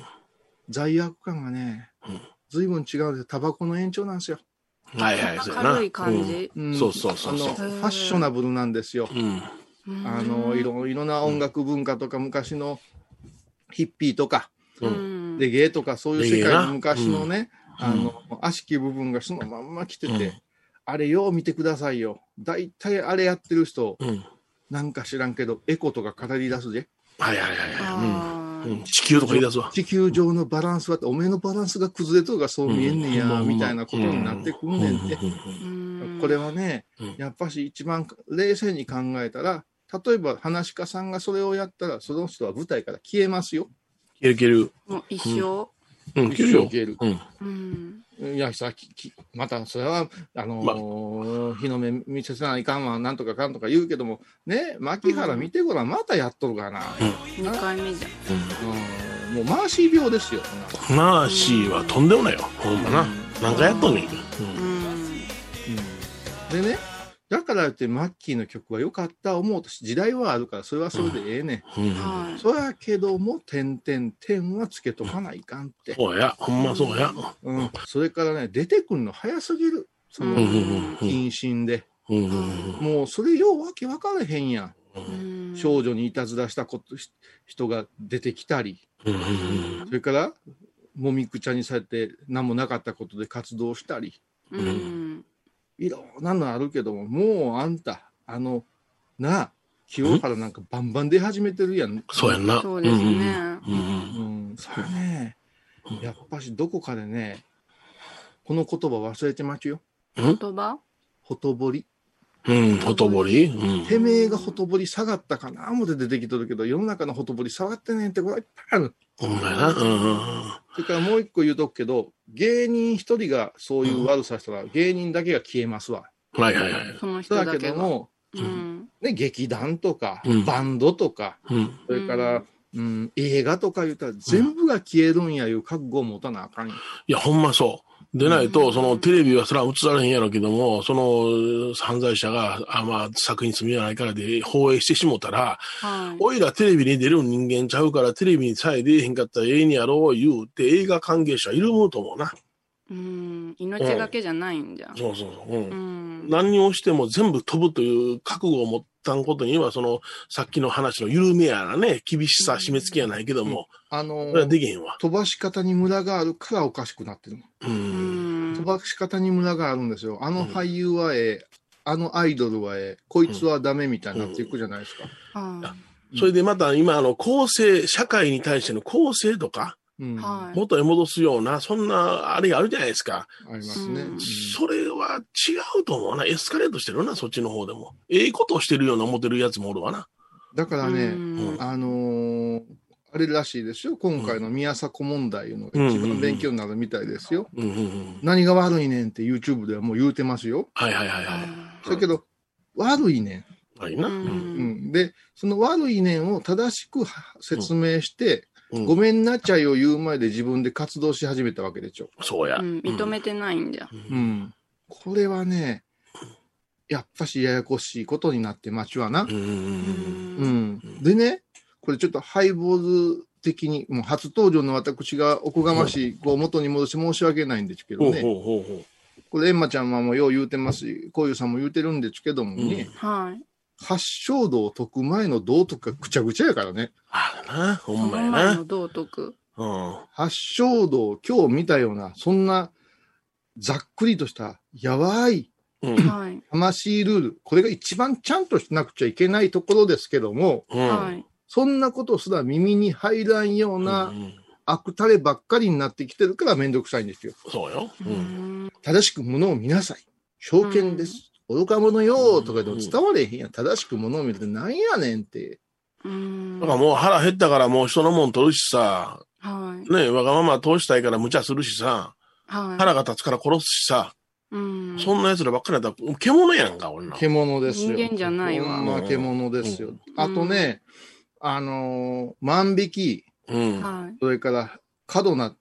罪悪感がねうん、随分違うんで。タバコの延長なんですよ。はいはい、そうやな。軽い感じ。んそうそうそうそうあのファッショナブルなんですよ。うん。うん。あのいろいろな音楽文化とか昔のヒッピーとかう。うん。んレゲエとかそういう世界の昔のね、うん。あの悪しき部分がそのまんま来てて、うん。あれよう見てくださいよ。大体あれやってる人、うん。なんか知らんけど、エコとか語り出すで。はいはいはいはい。うん。うん。地球とか言い出すわ。地球上のバランスはって、おめえのバランスが崩れとるがそう見えんねんや、うん。みたいなことになってくんねんって。うん。これはねうん、やっぱし一番冷静に考えたら、例えば話し家さんがそれをやったら、その人は舞台から消えますよ。いけるいける。もう一生？うん、一生消える。うん。いや、さききまた、それは、あのー日の目見せないかんわ、なんとかかんとか言うけども、ね、牧原見てごらん、またやっとるかな。2回目じゃん。うん、もうマーシー病ですよ。マーシーはとんでもないよ。ほんまな。何回やっとんねん。うんからってマッキーの曲は良かった思うとし時代はあるからそれはそれでええね、うんん。はい。そやけども、点々点はつけとかないかんって。そうや、ほんまそうや。うん。それからね、出てくるの早すぎる。その、うんうん謹慎で。うんうんもうそれようわけ分からへんやん。うん少女にいたずらしたことし人が出てきたり、うんうんそれから、もみくちゃにされて何もなかったことで活動したり、うん。いろんなのあるけども、もうあんた、あの、なあ、清原なんかバンバン出始めてるやん。そうやんな。そうですね。うんうんうん、それね、やっぱしどこかでね、この言葉忘れてまちよ。言葉？ほとぼり。うん、ほとぼりうん。てめえがほとぼり下がったかな思って出てきとるけど、世の中のほとぼり下がってねんってこれはいっぱいある。ほんまやな。うんうんそれからもう一個言うとくけど、芸人一人がそういう悪さしたら、芸人だけが消えますわ。うん。はいはいはい。そのそうだ人だけども、うん。ね、劇団とか、うんバンドとか、うん。それから、うん、映画とか言ったら全部が消えるんやいう覚悟を持たなあかんよ。いや、ほんまそう。でないと、そのテレビはそれは映されへんやろうけども、その犯罪者が、あまあ、作品罪はないからで放映してしもたら、はい。おいらテレビに出る人間ちゃうから、テレビにさえ出えへんかったらええにやろう言うて、映画関係者いるもんと思うな。うん。命がけじゃないんじゃ。そうそうそう。うんうん。何をしても全部飛ぶという覚悟を持ったんことには、その、さっきの話の緩めやなね、厳しさ、締め付けやないけども、あのそれはできへんわ。飛ばし方にムラがあるからおかしくなってる。う。うんん飛。ばし方にムラがあるんですよ。あの俳優はええ、あのアイドルはええ、こいつはダメみたいになっていくじゃないですか。はそれでまた今、あの、構成、社会に対しての構成とか、うん。元へ戻すような、そんな、あれがあるじゃないですか。りますね。うんそれは違うと思うな。エスカレートしてるな、そっちの方でも。ええことをしてるような思ってるやつもおるわな。だからね、うんあのーあれらしいですよ。今回の宮迫問題いうのが一番勉強になるみたいですよ。何が悪いねんって YouTube ではもう言うてますよ。はいはいはいはい。だけど、悪いねはいな。うん。で、その悪いねんを正しく説明して、うんごめんなちゃいを言う前で自分で活動し始めたわけでしょ。そうや。うん。認めてないんじゃ。うん。これはね、やっぱしややこしいことになって街はなうん。うんうんうん。でね、これちょっとハイボーズ的に、もう初登場の私がおこがましい、こう元に戻して申し訳ないんですけどね、ほうほうほうほこれエンマちゃんはもうよう言うてますし、こういうさんも言うてるんですけどもね、はい。発祥度を解く前の道徳がぐちゃぐちゃやからね。あるな。ほそんまやなの前の。道徳。うん。発祥度を今日見たような、そんなざっくりとしたやばいうん。はい。魂ルール、これが一番ちゃんとしなくちゃいけないところですけども、うん。はい。そんなことすら耳に入らんよううなん悪タレばっかりになってきてるからめんどくさいんですよ。そうよ。ううん。ん。正しく物を見なさい。証券です。愚か者よとかでも伝われへんやん。正しく物を見るってなんやねんって。うん。だからもう腹減ったからもう人のもん取るしさ、はい。ねわがまま通したいから無茶するしさ、はい。腹が立つから殺すしさ、うん。そんな奴らばっかりだったら獣やんか、俺の。獣ですよ。人間じゃないわま獣ですよ。んあとね、あのー万引き、うん。はい。それから過度な、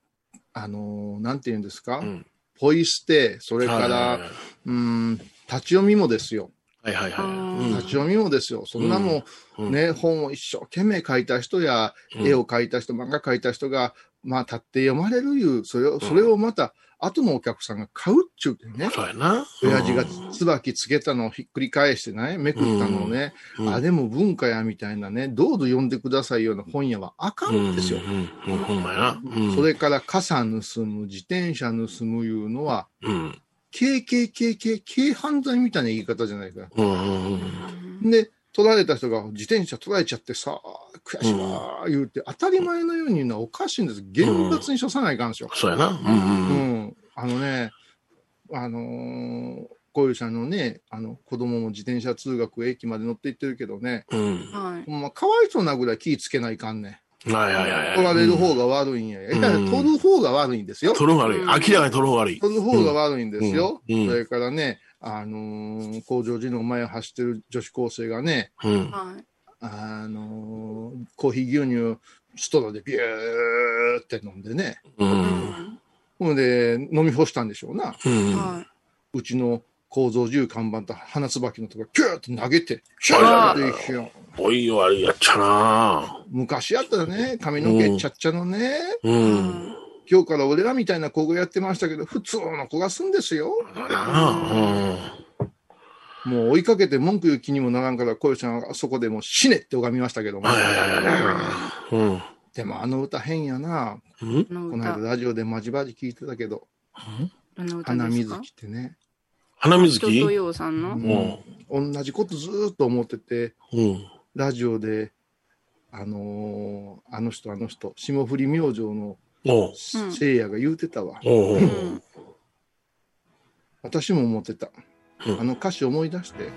あのーなんて言うんですか、うんポイ捨て、それから、はいはいうん、立ち読みもですよ。はいはいはい。うん立ち読みもですよ。そんなもん、うんね、本を一生懸命書いた人や、うん絵を描いた人、漫画描いた人が、まあ、立って読まれるいう、それを、それをまた、後のお客さんが買うっちゅうてね。そうやな。親父が椿つけたのをひっくり返してね、めくったのをね、うんあ、でも文化やみたいなね、どうぞ読んでくださいような本屋はあかんですよ。うん。うん。ほんまやな。うん。それから傘盗む、自転車盗むいうのは、うん。軽軽軽軽軽犯罪みたいな言い方じゃないか。で、取られた人が自転車取られちゃってさ、悔しいわ言うて、当たり前のように言うのはおかしいんです。厳罰に処さないかんですよ。そうやな。うん。あのね、あのー、こういうさんのね、あの、子供も自転車通学駅まで乗って行ってるけどね、うん。はい。ほんま、かわいそうなぐらい気ぃつけないかんね。はいはいはいはい。取られる方が悪いんや。いや、うん取る方が悪いんですよ。取る方が悪い。うん明らかに取る方が悪い。取る方が悪いんですよ。それからね、あのー工場時の前を走ってる女子高生がね。あのーコーヒー牛乳をストローでビューって飲んでね。う。うんん。ほんで、飲み干したんでしょうな。うん。はうちの構造銃看板と花椿のとこピューって投げて、シャあーっていくよおい悪いやっちゃな昔やったらね、髪の毛ちゃっちゃのね、い。う。うん今日から俺らみたいな子がやってましたけど、普通の子がすんですよ。だなもう追いかけて文句言う気にもならんから、小吉さんはそこでもう死ねって拝みましたけども。はいはいはいはい。うん。でもあの歌変やな。うんこの間歌、ラジオでまじまじ聞いてたけど、どの歌花水木ってね、花水木？人とようさんの？うん。同じことずーっと思ってて、うん。ラジオで、あのーあの人あの人、霜降り明星の。せいやが言うてたわ。私も思ってた。うんあの歌詞思い出して、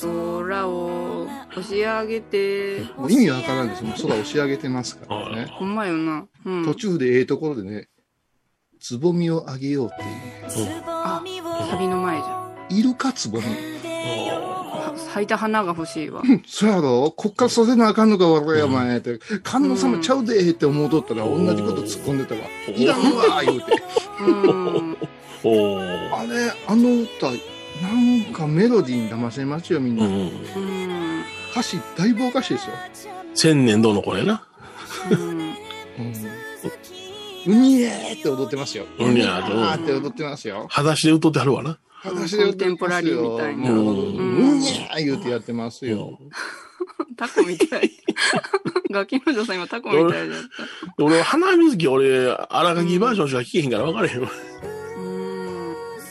空を押し上げて、もう意味わからんですもう空押し上げてますからね。ほんまよな。うん。途中でええところでね、つぼみをあげようっていうね。あ、サビの前じゃん。いるかつぼ咲いた花が欲しいわ。そやろこっから育てなあかんのか、俺や、お前って。観音様ちゃうでって思うとったら、同じこと突っ込んでたわ。いらんわ、言うて。あれ、あの歌、なんかメロディーに騙せますよ、みんな。うん。うん。歌詞、だいぶおかしいですよ。千年度の子やな。うにえーって踊ってますよ。うんにゃーってあーって踊ってますよ。裸足で歌ってはるわな。裸足で踊ってますよ。テンポラリーみたいなもううんうにゃー言うてやってますよ。タコみたい。ガキの女さん今タコみたいだっ俺、花水木、俺、荒垣バージョンしか聞けへんから分からへんわ。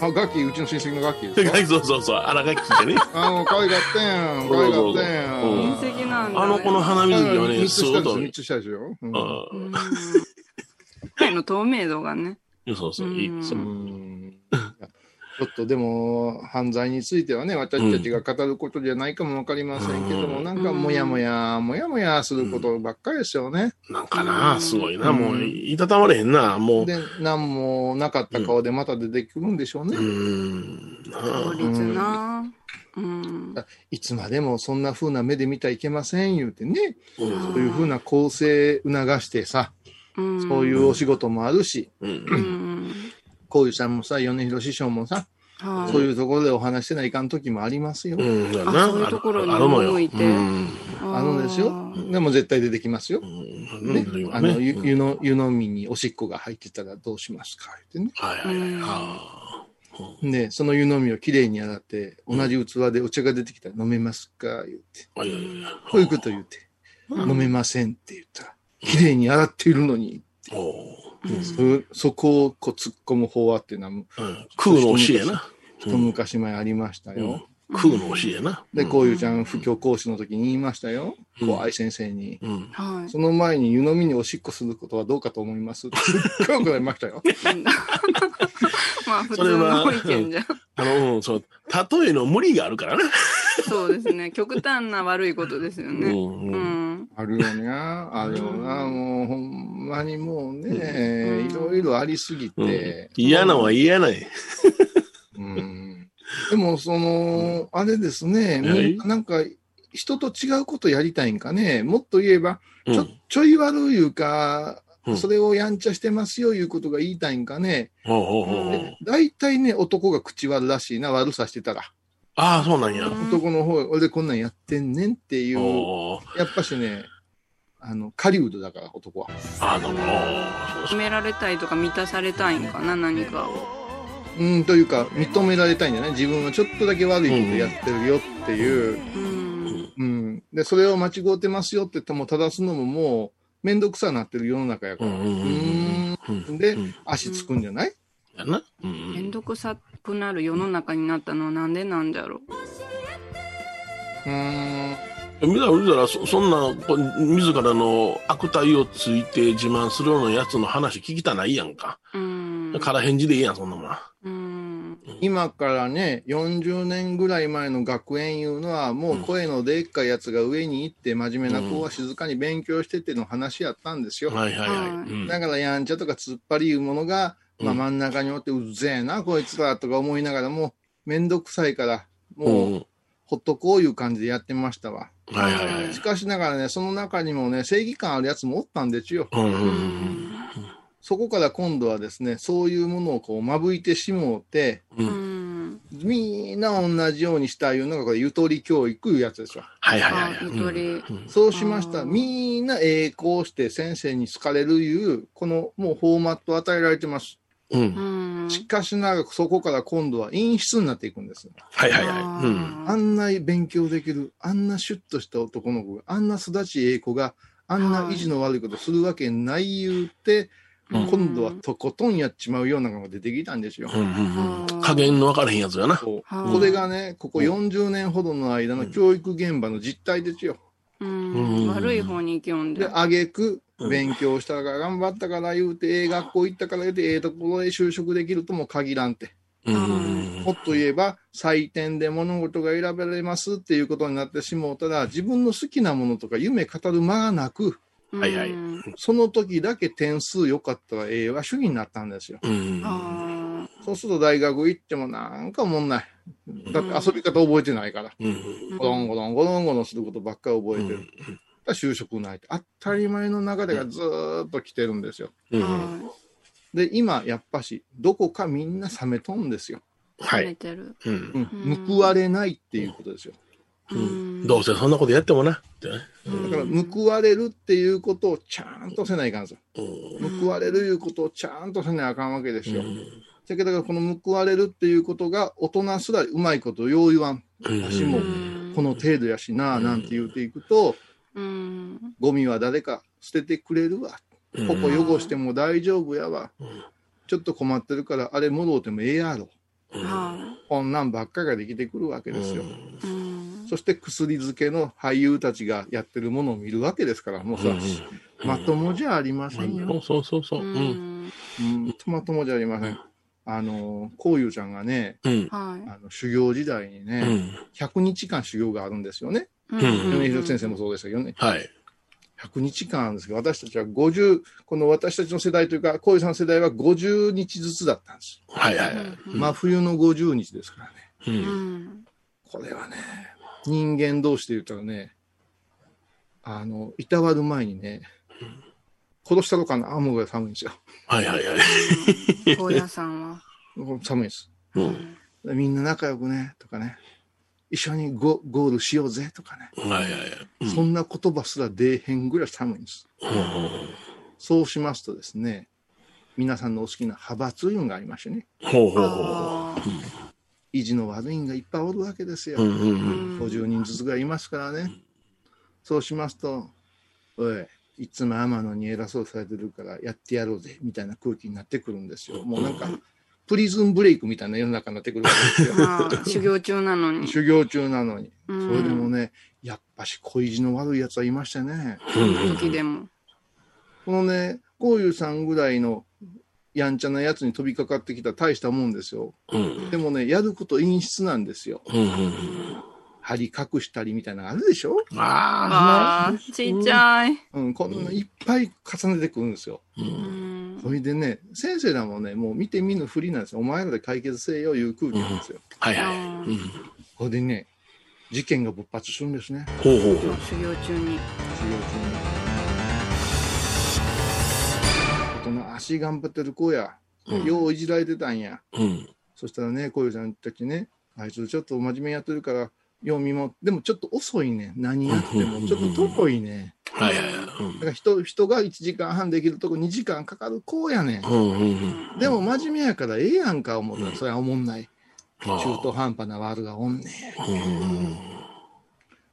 あ、ガッキー、うちの親戚のガッキーですか？そうそうそう、荒垣ってね。あの、可愛かったやん。可愛かったやうんん。親戚なんだ、ね。あの子の花水木はね、三つスーッと。したです、三つしたですよ。うんあうん。彼の透明度がね。あそうそう、いい。うんそううんちょっとでも、犯罪についてはね、私たちが語ることじゃないかもわかりませんけども、うんなんかもやもや、もやもやすることばっかりですよね。なんかな、うんすごいな、もう、いたたまれへんな、もう。で、なんもなかった顔でまた出てくるんでしょうね。うん。法律な。うん。いつまでもそんな風な目で見たらいけません言うてね、うんそういう風な構成促してさ、うん。そういうお仕事もあるし、うん。うん。こういうさんもさ、米広師匠もさ、はい。そういうところでお話してないかん時もありますよ。そういうところに。向いて。うん。あるんですよ。でも絶対出てきますよ。あの、湯の、湯飲みにおしっこが入ってたらどうしますかってね。はいはいはい。で、その湯飲みをきれいに洗って、同じ器でお茶が出てきたら飲めますか言って。こういうこと言って、うん。飲めませんって言ったら、きれいに洗っているのに、おうんそそこをこう突っ込む法話っていうのは、ーうん空の教えな。一昔前ありましたよ。空の教えな。で、こういうちゃん、布教講師の時に言いましたよ。うんこう、愛先生に。その前に湯飲みにおしっこすることはどうかと思いますってすっごい怒られましたよ。まあ普通それはの意見じゃん。あの、うん、そう、例えの無理があるからね。そうですね。極端な悪いことですようね。んううんん。あるよね。あるよな。もう、ほんまにもうね、うんいろいろありすぎうんて。嫌なは嫌ない。うんでも、その、あれですね、ななんか、人と違うことやりたいんかね。もっと言えば、うんちょ、ちょい悪いうか、うんそれをやんちゃしてますよいうことが言いたいんかね。大体ね、男が口悪らしいな、悪さしてたら。ああ、そうなんや。男の方、俺でこんなんやってんねんっていう、やっぱしね、あの、狩人だから、男は。あの、決められたいとか満たされたいんかな、何かを。うん、というか、認められたいんじゃない？自分はちょっとだけ悪いことやってるよっていう。うん。うん。で、それを間違ってますよって言っても、正すのももう、めんどくさなってる世の中やから。うんうんうんうんうんでうん足つくんじゃない？やな。うんめんどくさくなる世の中になったのはなんでなんだろう。うん。見たら、見たら、そそんな、自らの悪態をついて自慢するようなやつの話聞きたないやんか。うん。から返事でいいやん、そんなもん今からね、40年ぐらい前の学園いうのは、もう声のでっかいやつが上に行って、真面目な子は静かに勉強してっての話やったんですよ。はいはいはい。はいうんだからやんちゃとか突っ張りいうものが、まあ、うん真ん中におってうっぜえな、こいつらとか思いながらも、めんどくさいから、うもう、んほっとこういう感じでやってましたわ。はいはいはい。しかしながらね、その中にもね、正義感あるやつもおったんですよ。うんうんうんそこから今度はですね、そういうものをこう、まぶいてしもうて、う。うんん。みんな同じようにしたいうのが、これ、ゆとり教育いうやつですよ。はいはいあはい。ゆとり。うんそうしました。みんな栄光して先生に好かれるいう、このもうフォーマットを与えられてます。うん。うん。しかしながらそこから今度は陰湿になっていくんです。はいはいはい。うん。あんな勉強できる、あんなシュッとした男の子が、あんな育ちええ子が、あんな意地の悪いことするわけない言うて、うん今度はとことんやっちまうようなのが出てきたんですよ。うんうんうん。加減の分からへんやつやな。これがね、ここ40年ほどの間の教育現場の実態ですよ。うんうん悪い方に行きよんで、で。あげくうん勉強したから頑張ったから言うて、ええ学校行ったから言うて、ええところへ就職できるとも限らんて。もっと言えば、採点で物事が選ばれますっていうことになってしもうたら、自分の好きなものとか夢語る間がなく、はいはいうんその時だけ点数良かったらええわ主義になったんですよ。そうすると大学行ってもなんか思んない。だって遊び方覚えてないから。うん。ーゴロンゴロンゴロンゴロンすることばっかり覚えてる。就職ないって当たり前の流れがずーっと来てるんですよ。うん。はで、今、やっぱし、どこかみんな冷めとんですよ。い。はい。晴れてる。うん。うん。報われないっていうことですよ。うん。どうせそんなことやってもな。ってね。だから、報われるっていうことをちゃんとせないかんぞ。うん。報われるいうことをちゃんとせないあかんわけですよ。うんだけど、この報われるっていうことが、大人すらうまいことよう言わん。うん私もうんこの程度やしな、なんて言うていくと、うん。ゴミは誰か捨ててくれるわ。うんここ汚しても大丈夫やわうん。ちょっと困ってるから、あれ戻ってもええやろ。はこんなんばっかができてくるわけですよ。い。うん。そして薬漬けの俳優たちがやってるものを見るわけですから、もうさ、まともじゃありませんよ。そうそうそうそう。ん。ん。うん、まともじゃありません。あの、こういうちゃんがね。あの修行時代にうね、ん。100日間修行があるんですよね。うん米広先生もそうでしたけどね。はい。100日間あるんですけど、私たちは50、この私たちの世代というか、こういうさんの世代は50日ずつだったんです。はいはいはい。真冬の50日ですからね。う。うんん。これはね、人間同士で言ったらね、あの、いたわる前にね、殺したのかな思うぐらい寒いんですよ。はいはいはい。高野山は。寒いです。うん。みんな仲良くね、とかね、一緒にゴゴールしようぜ、とかね、はいはいはい。うんそんな言葉すら出えへんぐらい寒いんです。そうしますとですね、皆さんのお好きな派閥いうのがありましてね、ほうほうほああ。意地の悪いんがいっぱいおるわけですよ。う。うんうんうん。50人ずつがいますからね。そうしますと、おい、いつも天野に偉そうされてるからやってやろうぜ、みたいな空気になってくるんですよ。もうなんか、プリズンブレイクみたいな世の中になってくるわけですよ。まあ、修行中なのに。修行中なのに。そそれでもね、やっぱし恋路の悪いやつはいましたね。時でも。このね、こういうさんぐらいのやんちゃなやつに飛びかかってきたら大したもんですよ。うん。でもね、やること陰湿なんですよ。うんうん。針隠したりみたいなのあるでしょ？あああ、ちっちゃい。うん、こんないっぱい重ねてくるんですよ。うんんそれでね、先生らもね、もう見て見ぬふりなんですよ。お前らで解決せえよいう空気なんですよ。はいはい。うん。これでね、事件が勃発するんですね。ほうほうほう。修行中に。授業中に。大人、足頑張ってる子や、うんよういじられてたんや。うん。そしたらね、こういうさんたちね、あいつちょっと真面目にやってるから、よう見も、でもちょっと遅いね。何やっても、ちょっと遠いね。はいはいはい。だから人人が1時間半できるとこ2時間かかる子やねん。うんうんうん。でも真面目やからええやんか思ったら、それは思んない。中途半端なワールがおんねん。うんうん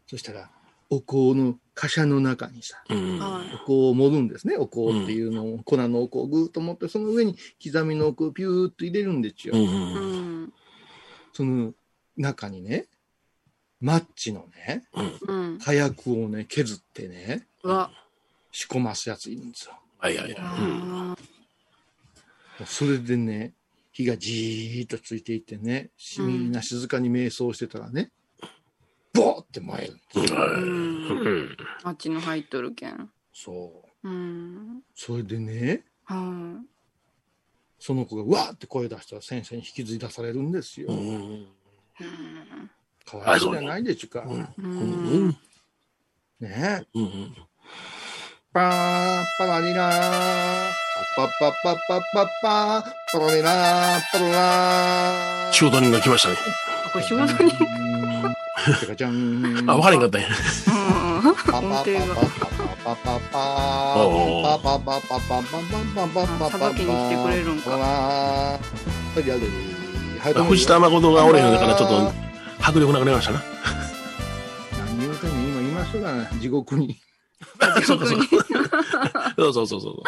そしたら、お香の貨車の中にさ、うん。はい。お香を盛るんですね。お香っていうのを、粉のお香をぐーっと持って、その上に刻みのお香をピューっと入れるんですよ。うんう。うんん。その中にね、マッチのね、うん。火薬をね、削ってね。仕込ますやついるんですよ。はいはいはい。うんあそれでね、火がじーっとついていってね、みんな静かに瞑想してたらね、ボーって燃える。うん。あっちの入っとるけん。そう。うん。それでね、はその子がわーって声出したら先生に引きずり出されるんですよ。うんかわいそうじゃないでちゅか。い。ううんん。ねえ。うんパーパラリラーパッパッパッパッパッパーパラリラーパララー仕事人が来ましたね。あこれ仕事に。てかちゃん。あ、分かれんかったんや。うん。パパパパパパパパパーパパパパパパパパパパパさばきに来てくれるんかパはいやではいどうも藤田誠がおれへんからちょっと迫力なくなりましたな。何言うてんの今言いましたがな地獄に そうそうそう。そうそうそうそ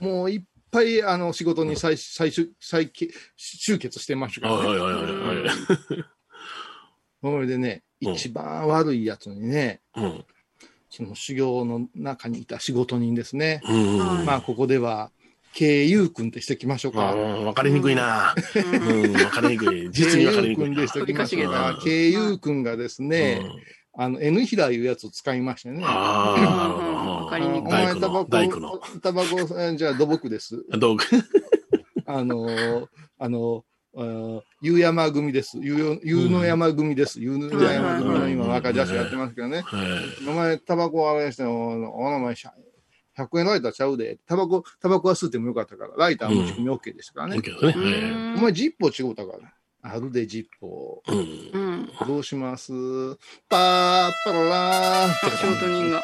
う。もういっぱいあの仕事に再最終再集結してましたうん。からねはいはいはいはい。それでねうん一番悪いやつにねうん。その修行の中にいた仕事人ですねうん。はいまあここでは慶友君ってしてきましょうかうん分かりにくいな。うん、分かりにくい。実に分かりにくいな慶友君で。してきましょうかうん慶友君がですね、あの、N 平いうやつを使いましてね。ああ、なるほど。わかりにくいお前タバ。コ、タバコ、えじゃあ土木です。道具。あのー、あのー、あーゆう山組です。ゆうゆうの山組です。ゆうの山組の今若女子やってますけどね。はいお前タバコあれしておお名前100円ライターちゃうで。タバコ、タバコは吸ってもよかったから、ライター持ち込み OK でしたからね。うはいんお前ジッポー違うたから。あるで、ジッポー。うん。うん。どうします？パーパララーンあ、仕事人が。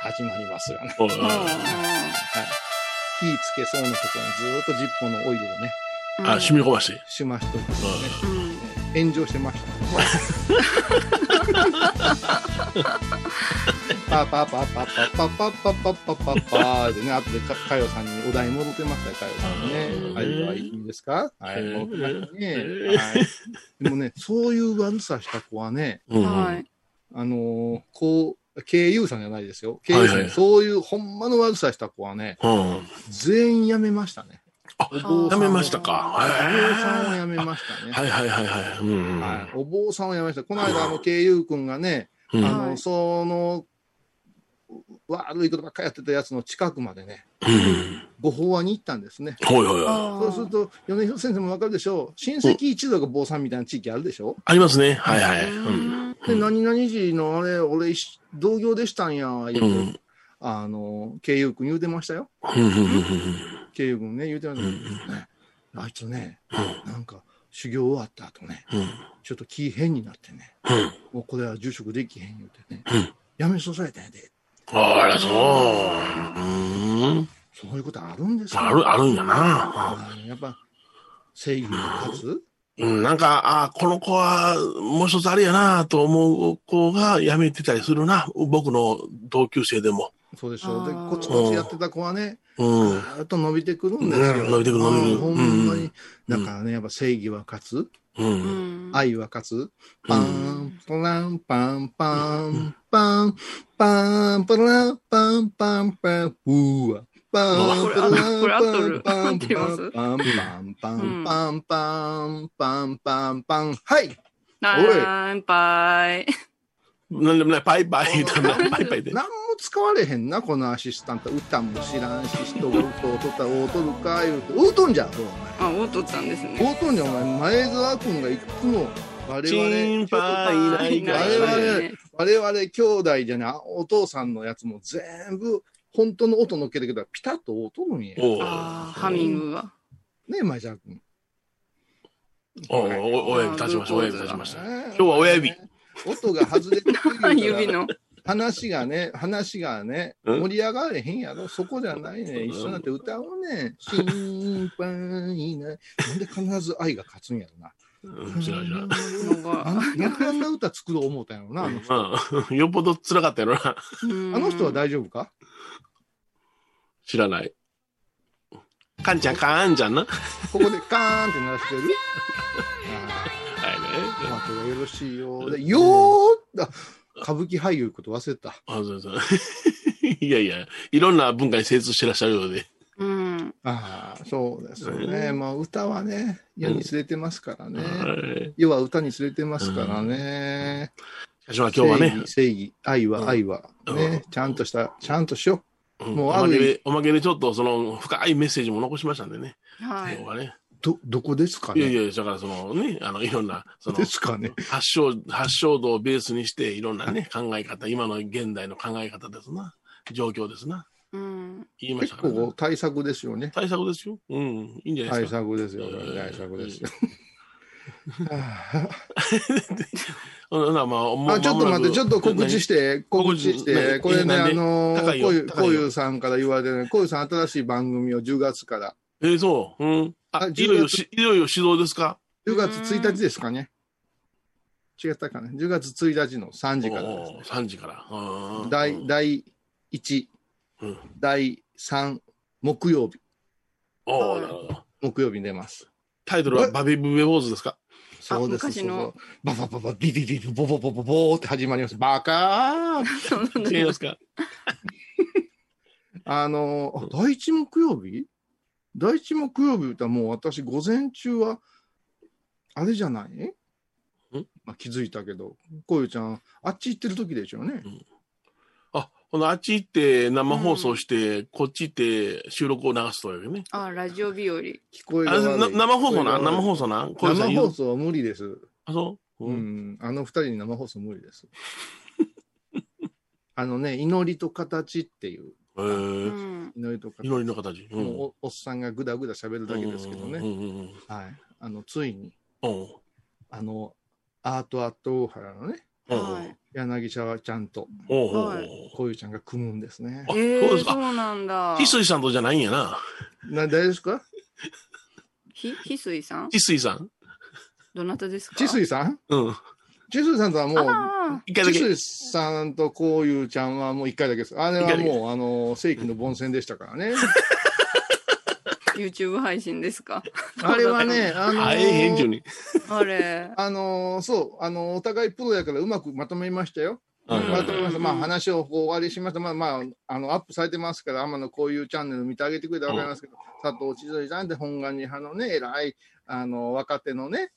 始まりますがね。おい。火つけそうなところにずーっとジッポーのオイルをね、うんあ、染み込まして。しましといてね、うん。炎上してました。パーパパパパパパパパパパでね、後でかかよさんにお題戻ってましたよ、かよさんにね。はいいんですかはい、戻ってましたね。はい。でもね、そういう悪さした子はね、はい。あのーこう、経由さんじゃないですよ。経由さん、そういうほんまの悪さした子はね、うん。全員辞めましたね。あお坊さんやめましたか。お坊さんをは辞めましたね。いはいはいはい。うん。はい、お坊さんを辞めました。この間、あの、経由君がね、うんあの、はいその、悪いことばっかりやってたやつの近くまでね、うん。ご法話に行ったんですね。ほいほいほい。あそうすると、米広先生もわかるでしょう。親戚一族坊さんみたいな地域あるでしょありますね。はいはあ。い。うん。で、何々寺のあれ、俺、一同業でしたんや、うんあの、経由君言うてましたよ。うんうんうん経由君ね、言うてましたよ、ね。あいつね、なんか、修行終わった後ね、うんちょっと気変になってね、うん。もうこれは住職できへん言うてね、うんやめさせられたんやで。あら、そう。うん。そういうことあるんですよ。ある、あるんやな。あやっぱ、正義に勝つ？うん、なんか、ああ、この子は、もう一つあれやなと思う子が辞めてたりするな。僕の同級生でも。そうでしょう。で、コツコツやってた子はね、うん。っと伸びてくるんですよ。うん伸びてくる伸びてくるほんまに。うんだからね、やっぱ正義は勝つ。う。うんん。愛は勝つ。パン、パラン、パン、パン、パン、パン、パラン、パン、パン、パン、うーわ。パン、パラン、パン、パン、パン、パン、パン、パン、パン、パン、パン、パン、はい乾杯。なんでもね、パイパイ言うたら、パイパイで。何も使われへんな、このアシスタント。歌も知らんし、人が歌を取ったら、おうとるか、言うて。おうとんじゃん、そうお前。あ、お取ったんですね。おうとんじゃん、お前。前澤君がいつも、我心々、配ないから我々ね我々兄弟じゃない、お父さんのやつも全部、本当の音乗っけてきたら、ピタッと音取るんや。おうああ、ハミングが。ねえ、前澤君。おうお親指立ちました、親指立ちました。今今日は親指。音が外れてくる指の。話がね、話がね、うん盛り上がれへんやろ。そこじゃないね。一緒になって歌おうね。心配ない。なんで必ず愛が勝つんやろな。うん、知らん知らん。なんかあなんであんな歌作ろう思ったんやろな。あの人うん。よっぽど辛かったやろな。うんあの人は大丈夫か？知らない。かんちゃん、かんちゃんな。ここでカーンって鳴らしてる？あはいあ、ね。あとがよろしいよ。で、よーだ歌舞伎俳優こと忘れた。あそうそう いやいや、いろんな文化に精通してらっしゃるようで。うん。うん。ああ、そうですよね。まあ、歌はね、世に連れてますからね。はい世は歌に連れてますからね。しかしまあ今日はね正義、正義、愛うんは愛は、ね、ちゃんとした、ちゃんとしようんもうあるおまけで、おまけでちょっとその深いメッセージも残しましたんでね。はい今日。はね。う。ど、どこですかね？いやいや、だからそのね、あの、いろんな、そので、すかね？発祥、発祥度をベースにして、いろんなね、考え方、今の現代の考え方ですな。状況ですな。うん。言いまし結たからね構対策ですよね。対策ですよ。うん。いいんじゃない対ですか。策ですよ。うん対策ですよ。あ、ちょっと待って、ちょっと告知して、告知して、何これね、何あのこういう、さんから言われてる、こういうさん新しい番組を10月から、えーそう。うん。あ、あいよいよし、いよいよ指導ですか？10月1日ですかね。違ったかな。10月1日の3時からですねおー3時から。うん第、第1、うん第3、木曜日。おーなるほど。木曜日に出ます。タイトルはバビブベ坊主ですか？そうです。昔のババババ、ビビビビ、ボボボボボーって始まります。バカー違いますかあの、第一木曜日第一木曜日言ったらもう私午前中は、あれじゃないまあ、気づいたけど、こういうちゃん、あっち行ってる時でしょうね。あ、ほな、あっち行って生放送して、こっち行って収録を流すというね。あ、ラジオ日和。聞こえがあ悪いな生放送な生放送な生放送は無理です。あ、そう？う。ん。あの二人に生放送無理です。あのね、祈りと形っていう、ーん。祈りと形。祈りの形。うんもうおおっさんがぐだぐだ喋るだけですけどね。うんうんうんはい。あの、ついに、うんあの、アートアット大原のね、うんはい。柳沢ちゃんと、こういうちゃんが組むんですねあ。えー、そうですかそうなんだ。翡翠さんとじゃないんやな。な、誰ですか？ひ、ひすいさん？翡翠さんどなたですか？千水さん？うん。千水さんとはもう、あ一回だけ。千水さんとこういうちゃんはもう一回だけです。あれはもう、あの、世紀の凡戦でしたからね。あ、YouTube 配信ですか？あれはね、あのあえへんちゅうに。あれ。あのそう、あのお互いプロやからうまくまとめましたよ。うんまとめました。まあ話をこう終わりしました。まあまあ、あの、アップされてますから、天野こういうチャンネル見てあげてくれたらわかりますけど、佐藤千鳥さんって本願寺派のね、偉い、あの、若手のね、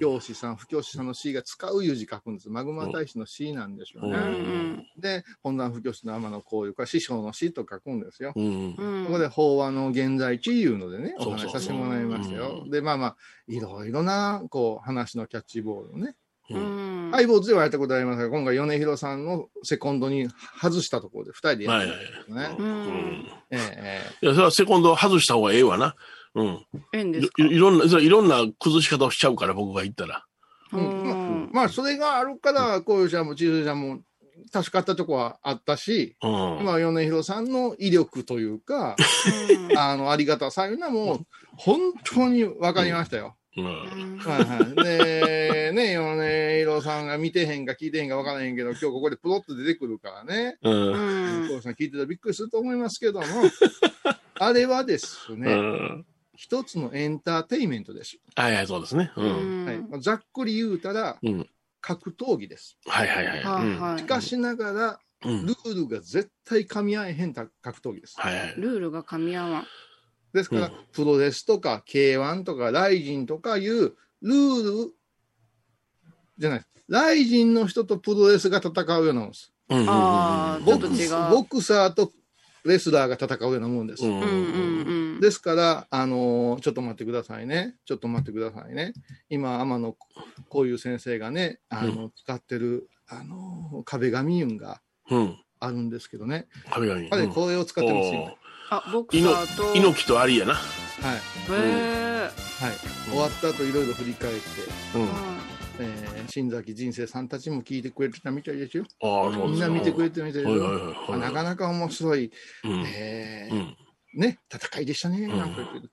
教師さん、不教師さんの C が使ういう字書くんです。マグマ大使の C なんでしょううね。んうん。で、本山不教師の天野こういうか、師匠の師と書くんですよ。うんうん。そこで法話の現在地いうのでね、お話しさせてもらいましたよ。うんで、まあまあ、いろいろな、こう、話のキャッチボールをね、ハイボーズではやったことありますが、今回、米広さんのセコンドに外したところで、二人でやってるんですね。いや、それはセコンド外した方がええわな。うん。いえんですか？いいろんな、いろんな崩し方をしちゃうから、僕が言ったら。ええうんまあ、それがあるから、こういうちゃんも、千鶴ちゃんも、助かったとこはあったし、うん。まあ、米広さんの威力というか、あの、ありがたさいうのはもう、本当に分かりましたよ。うんうんはいはい。で、ね、米広さんが見てへんか聞いてへんか分からへんけど、今日ここでプロッと出てくるからね。うん。ううんん。こうさん聞いてたらびっくりすると思いますけども、あれはですね、うん一つのエンターテインメントです。はいはい、そうですね。う。うんん。はいまあざっくり言うたら、うん。格闘技です。はいはいはい。うんはいはいしかしながら、うんルールが絶対噛み合えへんた格闘技です。はいはい。ルールが噛み合わん。ですから、うんプロレスとか K1 とかライジンとかいうルールじゃないです。ライジンの人とプロレスが戦うようなもんです。うんボクス違うボクサーとレスラーが戦うようなもんです。うんうんうんうん。ですから、あのーちょっと待ってくださいね。ちょっと待ってくださいね。今、天野こういう先生がね、あの、使ってる、あのー壁紙運がうん。あるんですけどね。壁紙。彼、うんこれを使ってますよ。あ、ボクサーと。猪木とアリやな。はい。へはい。終わった後、いろいろ振り返って、うん。えー、新崎人生さんたちも聞いてくれてたみたいですよ。あ、そみんな見てくれてるみたいですよ。はいはいはいはいまあなかなか面白い、うん。えーうん。ね、戦いでしたね。んなんか言ってる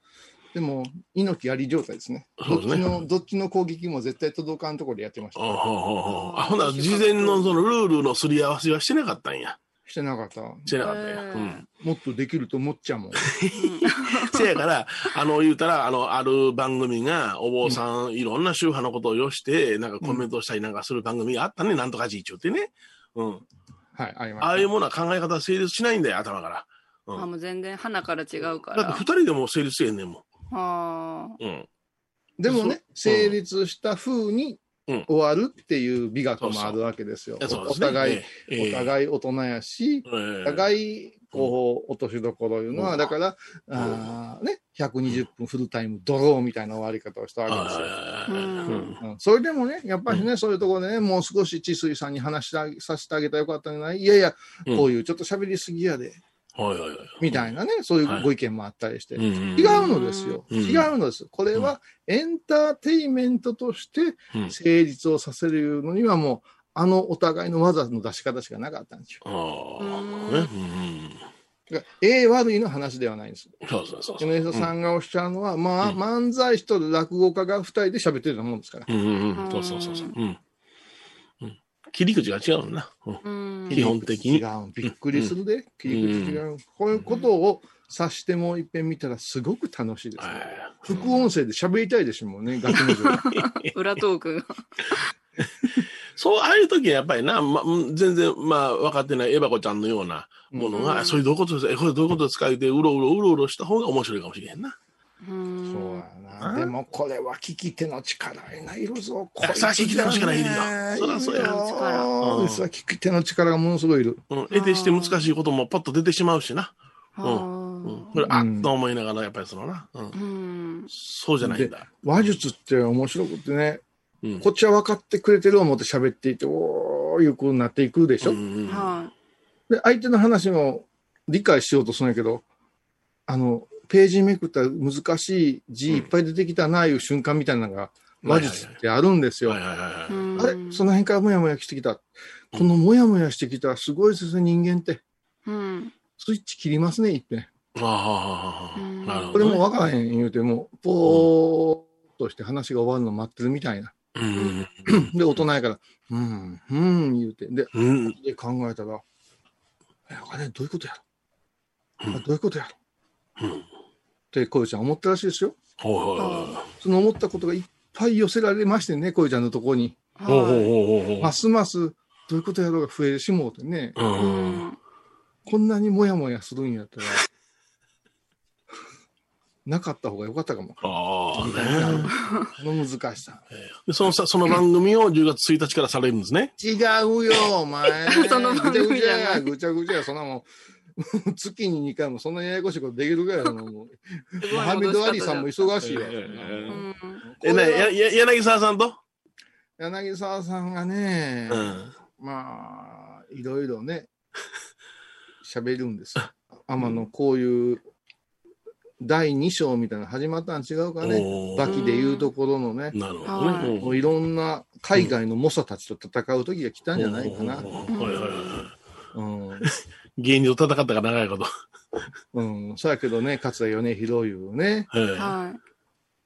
でも、猪木あり状態ですね。そうですねどっちの、どっちの攻撃も絶対届かんところでやってました。ああ、ああ、ほな、事前のそのルールのすり合わせはしてなかったんや。してなかった。してなかったんや。へーうん。もっとできると思っちゃうもん。せやから、あの、言うたら、あの、ある番組が、お坊さん、いろんな宗派のことをよして、なんかコメントしたりなんかする番組があったね、なんとかじいちゅうってね。うん。はい、ありました。ああいうものは考え方成立しないんだよ、頭から。うんあ、もう全然花から違うかだってら。二人でも成立せえんねんもはん。うん。でもね、成立した風にうん終わるっていう美学もあるわけですよ。お互い、ええ。お互い大人やし、ええ。お互い、こう、落としどころいうのは、だから、ね、120分フルタイムドローみたいな終わり方をしたわけですよ。それでもね、やっぱりね、そういうところでね、もう少し治水さんに話しさせてあげたらよかったんじゃない？いやいや、うん。こういうちょっと喋りすぎやで、はいはいはい。みたいなね、そういうご意見もあったりして。うん違うのですよ。うん違うのです。これはエンターテイメントとしてうん成立をさせるのにはもう、あのお互いの技の出し方しかなかったんですよ。ああ、うんね。うん。だから、ええ悪いの話ではないんです。そうそうそうそう。米広さんがおっしゃるのは、まあ、うん漫才師と落語家が二人で喋ってるようなもんですから。うんうんうん。そうそうそうそう。うん。うん。切り口が違うのな。うん。うん基本的に違う。びっくりするで。切り口違う。こういうことを察してもう一遍見たらすごく楽しいです、ね。副音声で喋りたいでしょもんね、ガキの女 裏トークが。そう、ああいう時はやっぱりな、ま、うん全然、まあ、分かってないエバコちゃんのようなものが、うんそれどういうことですえこれどういうことですか？言って、うろうろうろうろした方が面白いかもしれへんな。うんそうやな。でもこれは聞き手の力がいるぞ。こさあ聞き手の力いるよそらそうやようんさあ聞き手の力がものすごいいる。うん。得てして難しいこともパッと出てしまうしな。はうん。これ、あっと思いながら、やっぱりそのな。うんあ。うん。そうじゃないんだ。話術って面白くてね、うん。こっちは分かってくれてる思って喋っていて、おー、いう風になっていくでしょ？うんはで、相手の話を理解しようとするんやけど、あの、ページめくったら難しい字いっぱい出てきたな、いう瞬間みたいなのが、話術ってあるんですよ。あれ？その辺からモヤモヤしてきた。このモヤモヤしてきたらすごいですね、人間って。うん。スイッチ切りますね、いっぺん。ああ、うんなるほど、ね。これも分からへん言うても、ぽーっとして話が終わるの待ってるみたいな。うん。で、大人やから、うん、うん、言うて。で、うん。で考えたら、え、あれ、どういうことやろ、うんあどういうことやろ、うんって、こゆちゃん思ったらしいですよ。その思ったことがいっぱい寄せられましてね、こゆちゃんのところに。ますます、どういうことやろうが増えてしもうてね。こんなにもやもやするんやったら、なかった方がよかったかも。ああ、ね。この難しさ。で、そのさ、その番組を10月1日からされるんですね。違うよ、お前。その番組じゃないぐちゃぐちゃや、ぐちゃぐちゃや、そんなもん。月に2回もそんなややこしいことできるぐらいのもう。モハメド・アリさんも忙しいわ。えな、や、や、柳沢さんと？柳沢さんがね、うん。まあ、いろいろね、喋るんですよ。天野、こういう、第2章みたいなの始まったん違うかね。バキで言うところのね、なるほどね。もういろんな海外の猛者たちと戦う時が来たんじゃないかな。はいはいはうん。い。芸人と戦ったから長いこと。うん。そうやけどね、勝田米広いうね、ええは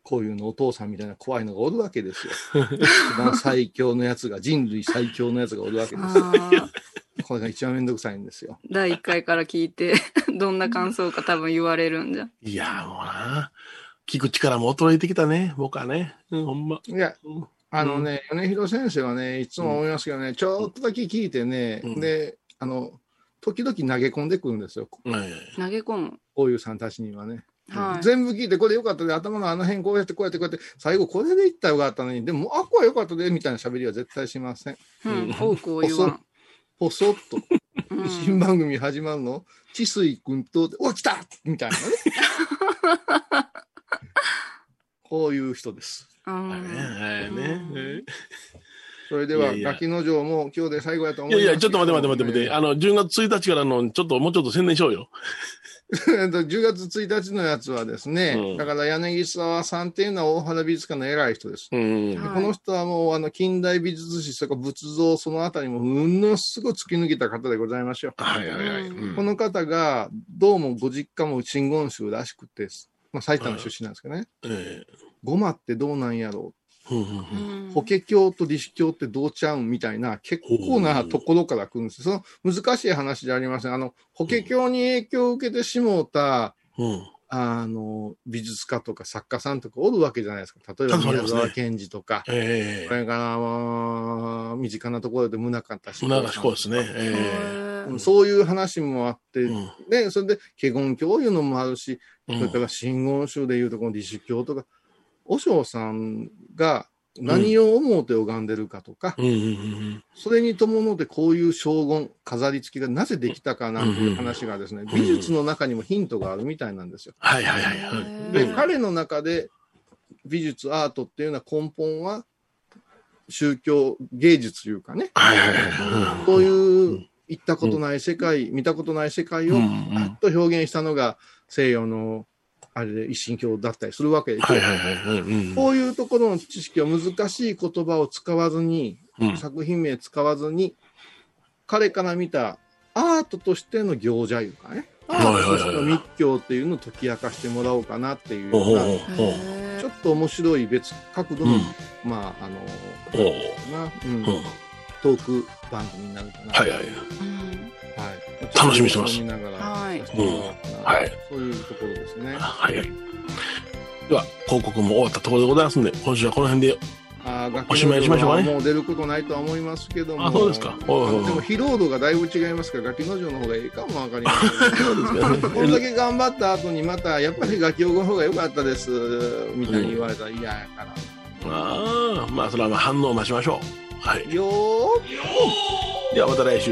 こういうのお父さんみたいな怖いのがおるわけですよ。一番最強のやつが、人類最強のやつがおるわけい。ですよ。これが一番めんどくさいんですよ。第1回から聞いて、どんな感想か多分言われるんじゃ。いや、もうな。聞く力も衰えてきたね、僕はね。うん、ほんま。いや、うんあのね、米広先生はね、いつも思いますけどね、ちょっとだけ聞いてね、うんで、あの、時々投げ込んでくるんですよ。はい投げ込む。こういうさんたちにはね。はい。全部聞いて、これよかったで、頭のあの辺こうやってこうやってこうやって、最後これでいったらよかったのに、でも、あ、これよかったで、みたいな喋りは絶対しません。うん。多くを言わん。ぽそっと、うん新番組始まるの、治水君と、お、来たみたいなね。こういう人です。うんはいはいね。えそれでは、いやいやガキの城も今日で最後やと思います。えいやいや、ちょっと待って待って待って待って。あの、10月1日からの、ちょっともうちょっと宣伝しようよ。えっと10月1日のやつはですね、うんだから柳沢さんっていうのは大原美術館の偉い人です。うん。はいこの人はもうあの近代美術史、それから仏像、そのあたりもものすごい突き抜けた方でございましょう。はいはいはい。うんうんこの方が、どうもご実家も真言宗らしくて、まあ、埼玉出身なんですけどね、えごまってどうなんやろう、法華経と理子経ってどうちゃうんみたいな、結構なところから来るんですその難しい話じゃありません。あの、法華経に影響を受けてしもうた、うん。あの、美術家とか作家さんとかおるわけじゃないですか。例えば宮沢賢治とか、ええ。これから、まあ、身近なところで宗像志功船がこうですね。えこそういう話もあって、うん。ね、それで、華厳教いうのもあるし、うんそれから真言宗でいうとこの理主教とか、和尚さんが何を思うて拝んでるかとか、それに伴ってこういう将軍、飾り付きがなぜできたかなんていう話がですね、美術の中にもヒントがあるみたいなんですよ。はいはいはいはい。で、うん彼の中で美術、アートっていうのは根本は宗教芸術というかね、はいはいはい。そういう行ったことない世界、見たことない世界をうんうんパッと表現したのが西洋のあれで一神教だったりするわけ。ですこういうところの知識を難しい言葉を使わずに、うん。作品名使わずに、彼から見たアートとしての行者いうかね、アートとしての密教っていうのを解き明かしてもらおうかなっていうような。ちょっと面白い別角度の、うん。まあ、あの、な、うん。う。んトーク番組になるかな。はいはい。はい。楽しみにしてますはいそういうところですね。はいはい。では、広告も終わったところでございますんで、今週はこの辺で。あーおしまいにしましょうかねもう出ることないとは思いますけども。あそうですかおいおいおいでも疲労度がだいぶ違いますから、ガキの城の方がいいかもわかりません。そうですか これだけ頑張った後にまた、やっぱりガキオゴの方が良かったです、みたいに言われたら嫌やから。ああ、まあ、それはまあ反応を待ちましょう。はい。よーではまた来週。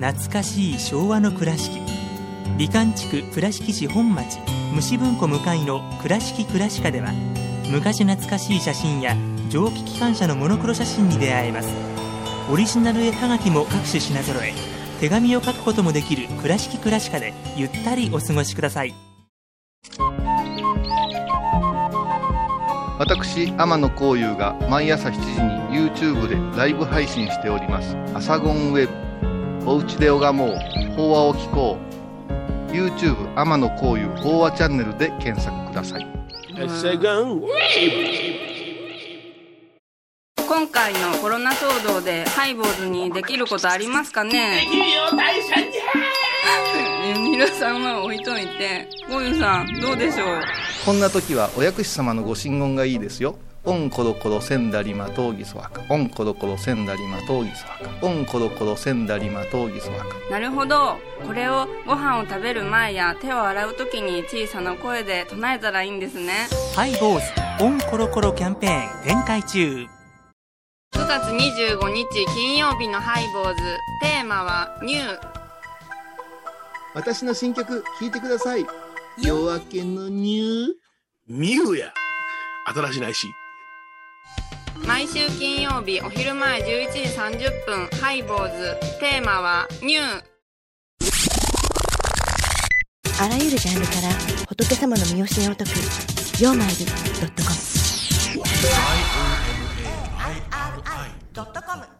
懐かしい昭和の倉敷。美観地区倉敷市本町虫文庫向かいの「倉敷倉歯科」では昔懐かしい写真や蒸気機関車のモノクロ写真に出会えます。オリジナル絵はがきも各種品揃え手紙を書くこともできる「倉敷倉歯科」でゆったりお過ごしください。私天野幸雄が毎朝7時に YouTube でライブ配信しております「アサゴンウェブ」「おうちで拝もう。法話を聞こう」YouTube 天野幸雄法話チャンネルで検索ください。セガン。今回のコロナ騒動でハイボーズにできることありますかね？皆さんは置いといて。ゴユさんどうでしょう？こんな時はお薬師様のご神言がいいですよオンコロコロセンダリマトウギソワカ。オンコロコロセンダリマトウギソワカ。オンコロコロセンダリマトウギソワカ。なるほど。これをご飯を食べる前や手を洗う時に小さな声で唱えたらいいんですね。ハイボーズオンコロコロキャンペーン展開中。9月25日金曜日のハイボーズテーマはニュー。私の新曲聴いてください。夜明けのニュー。ミューや。新しいないし。毎週金曜日お昼前11時30分ハイボーズ。テーマはニュー。あらゆるジャンルから仏様の身教えを解く「曜マイルドットコム」ドットコム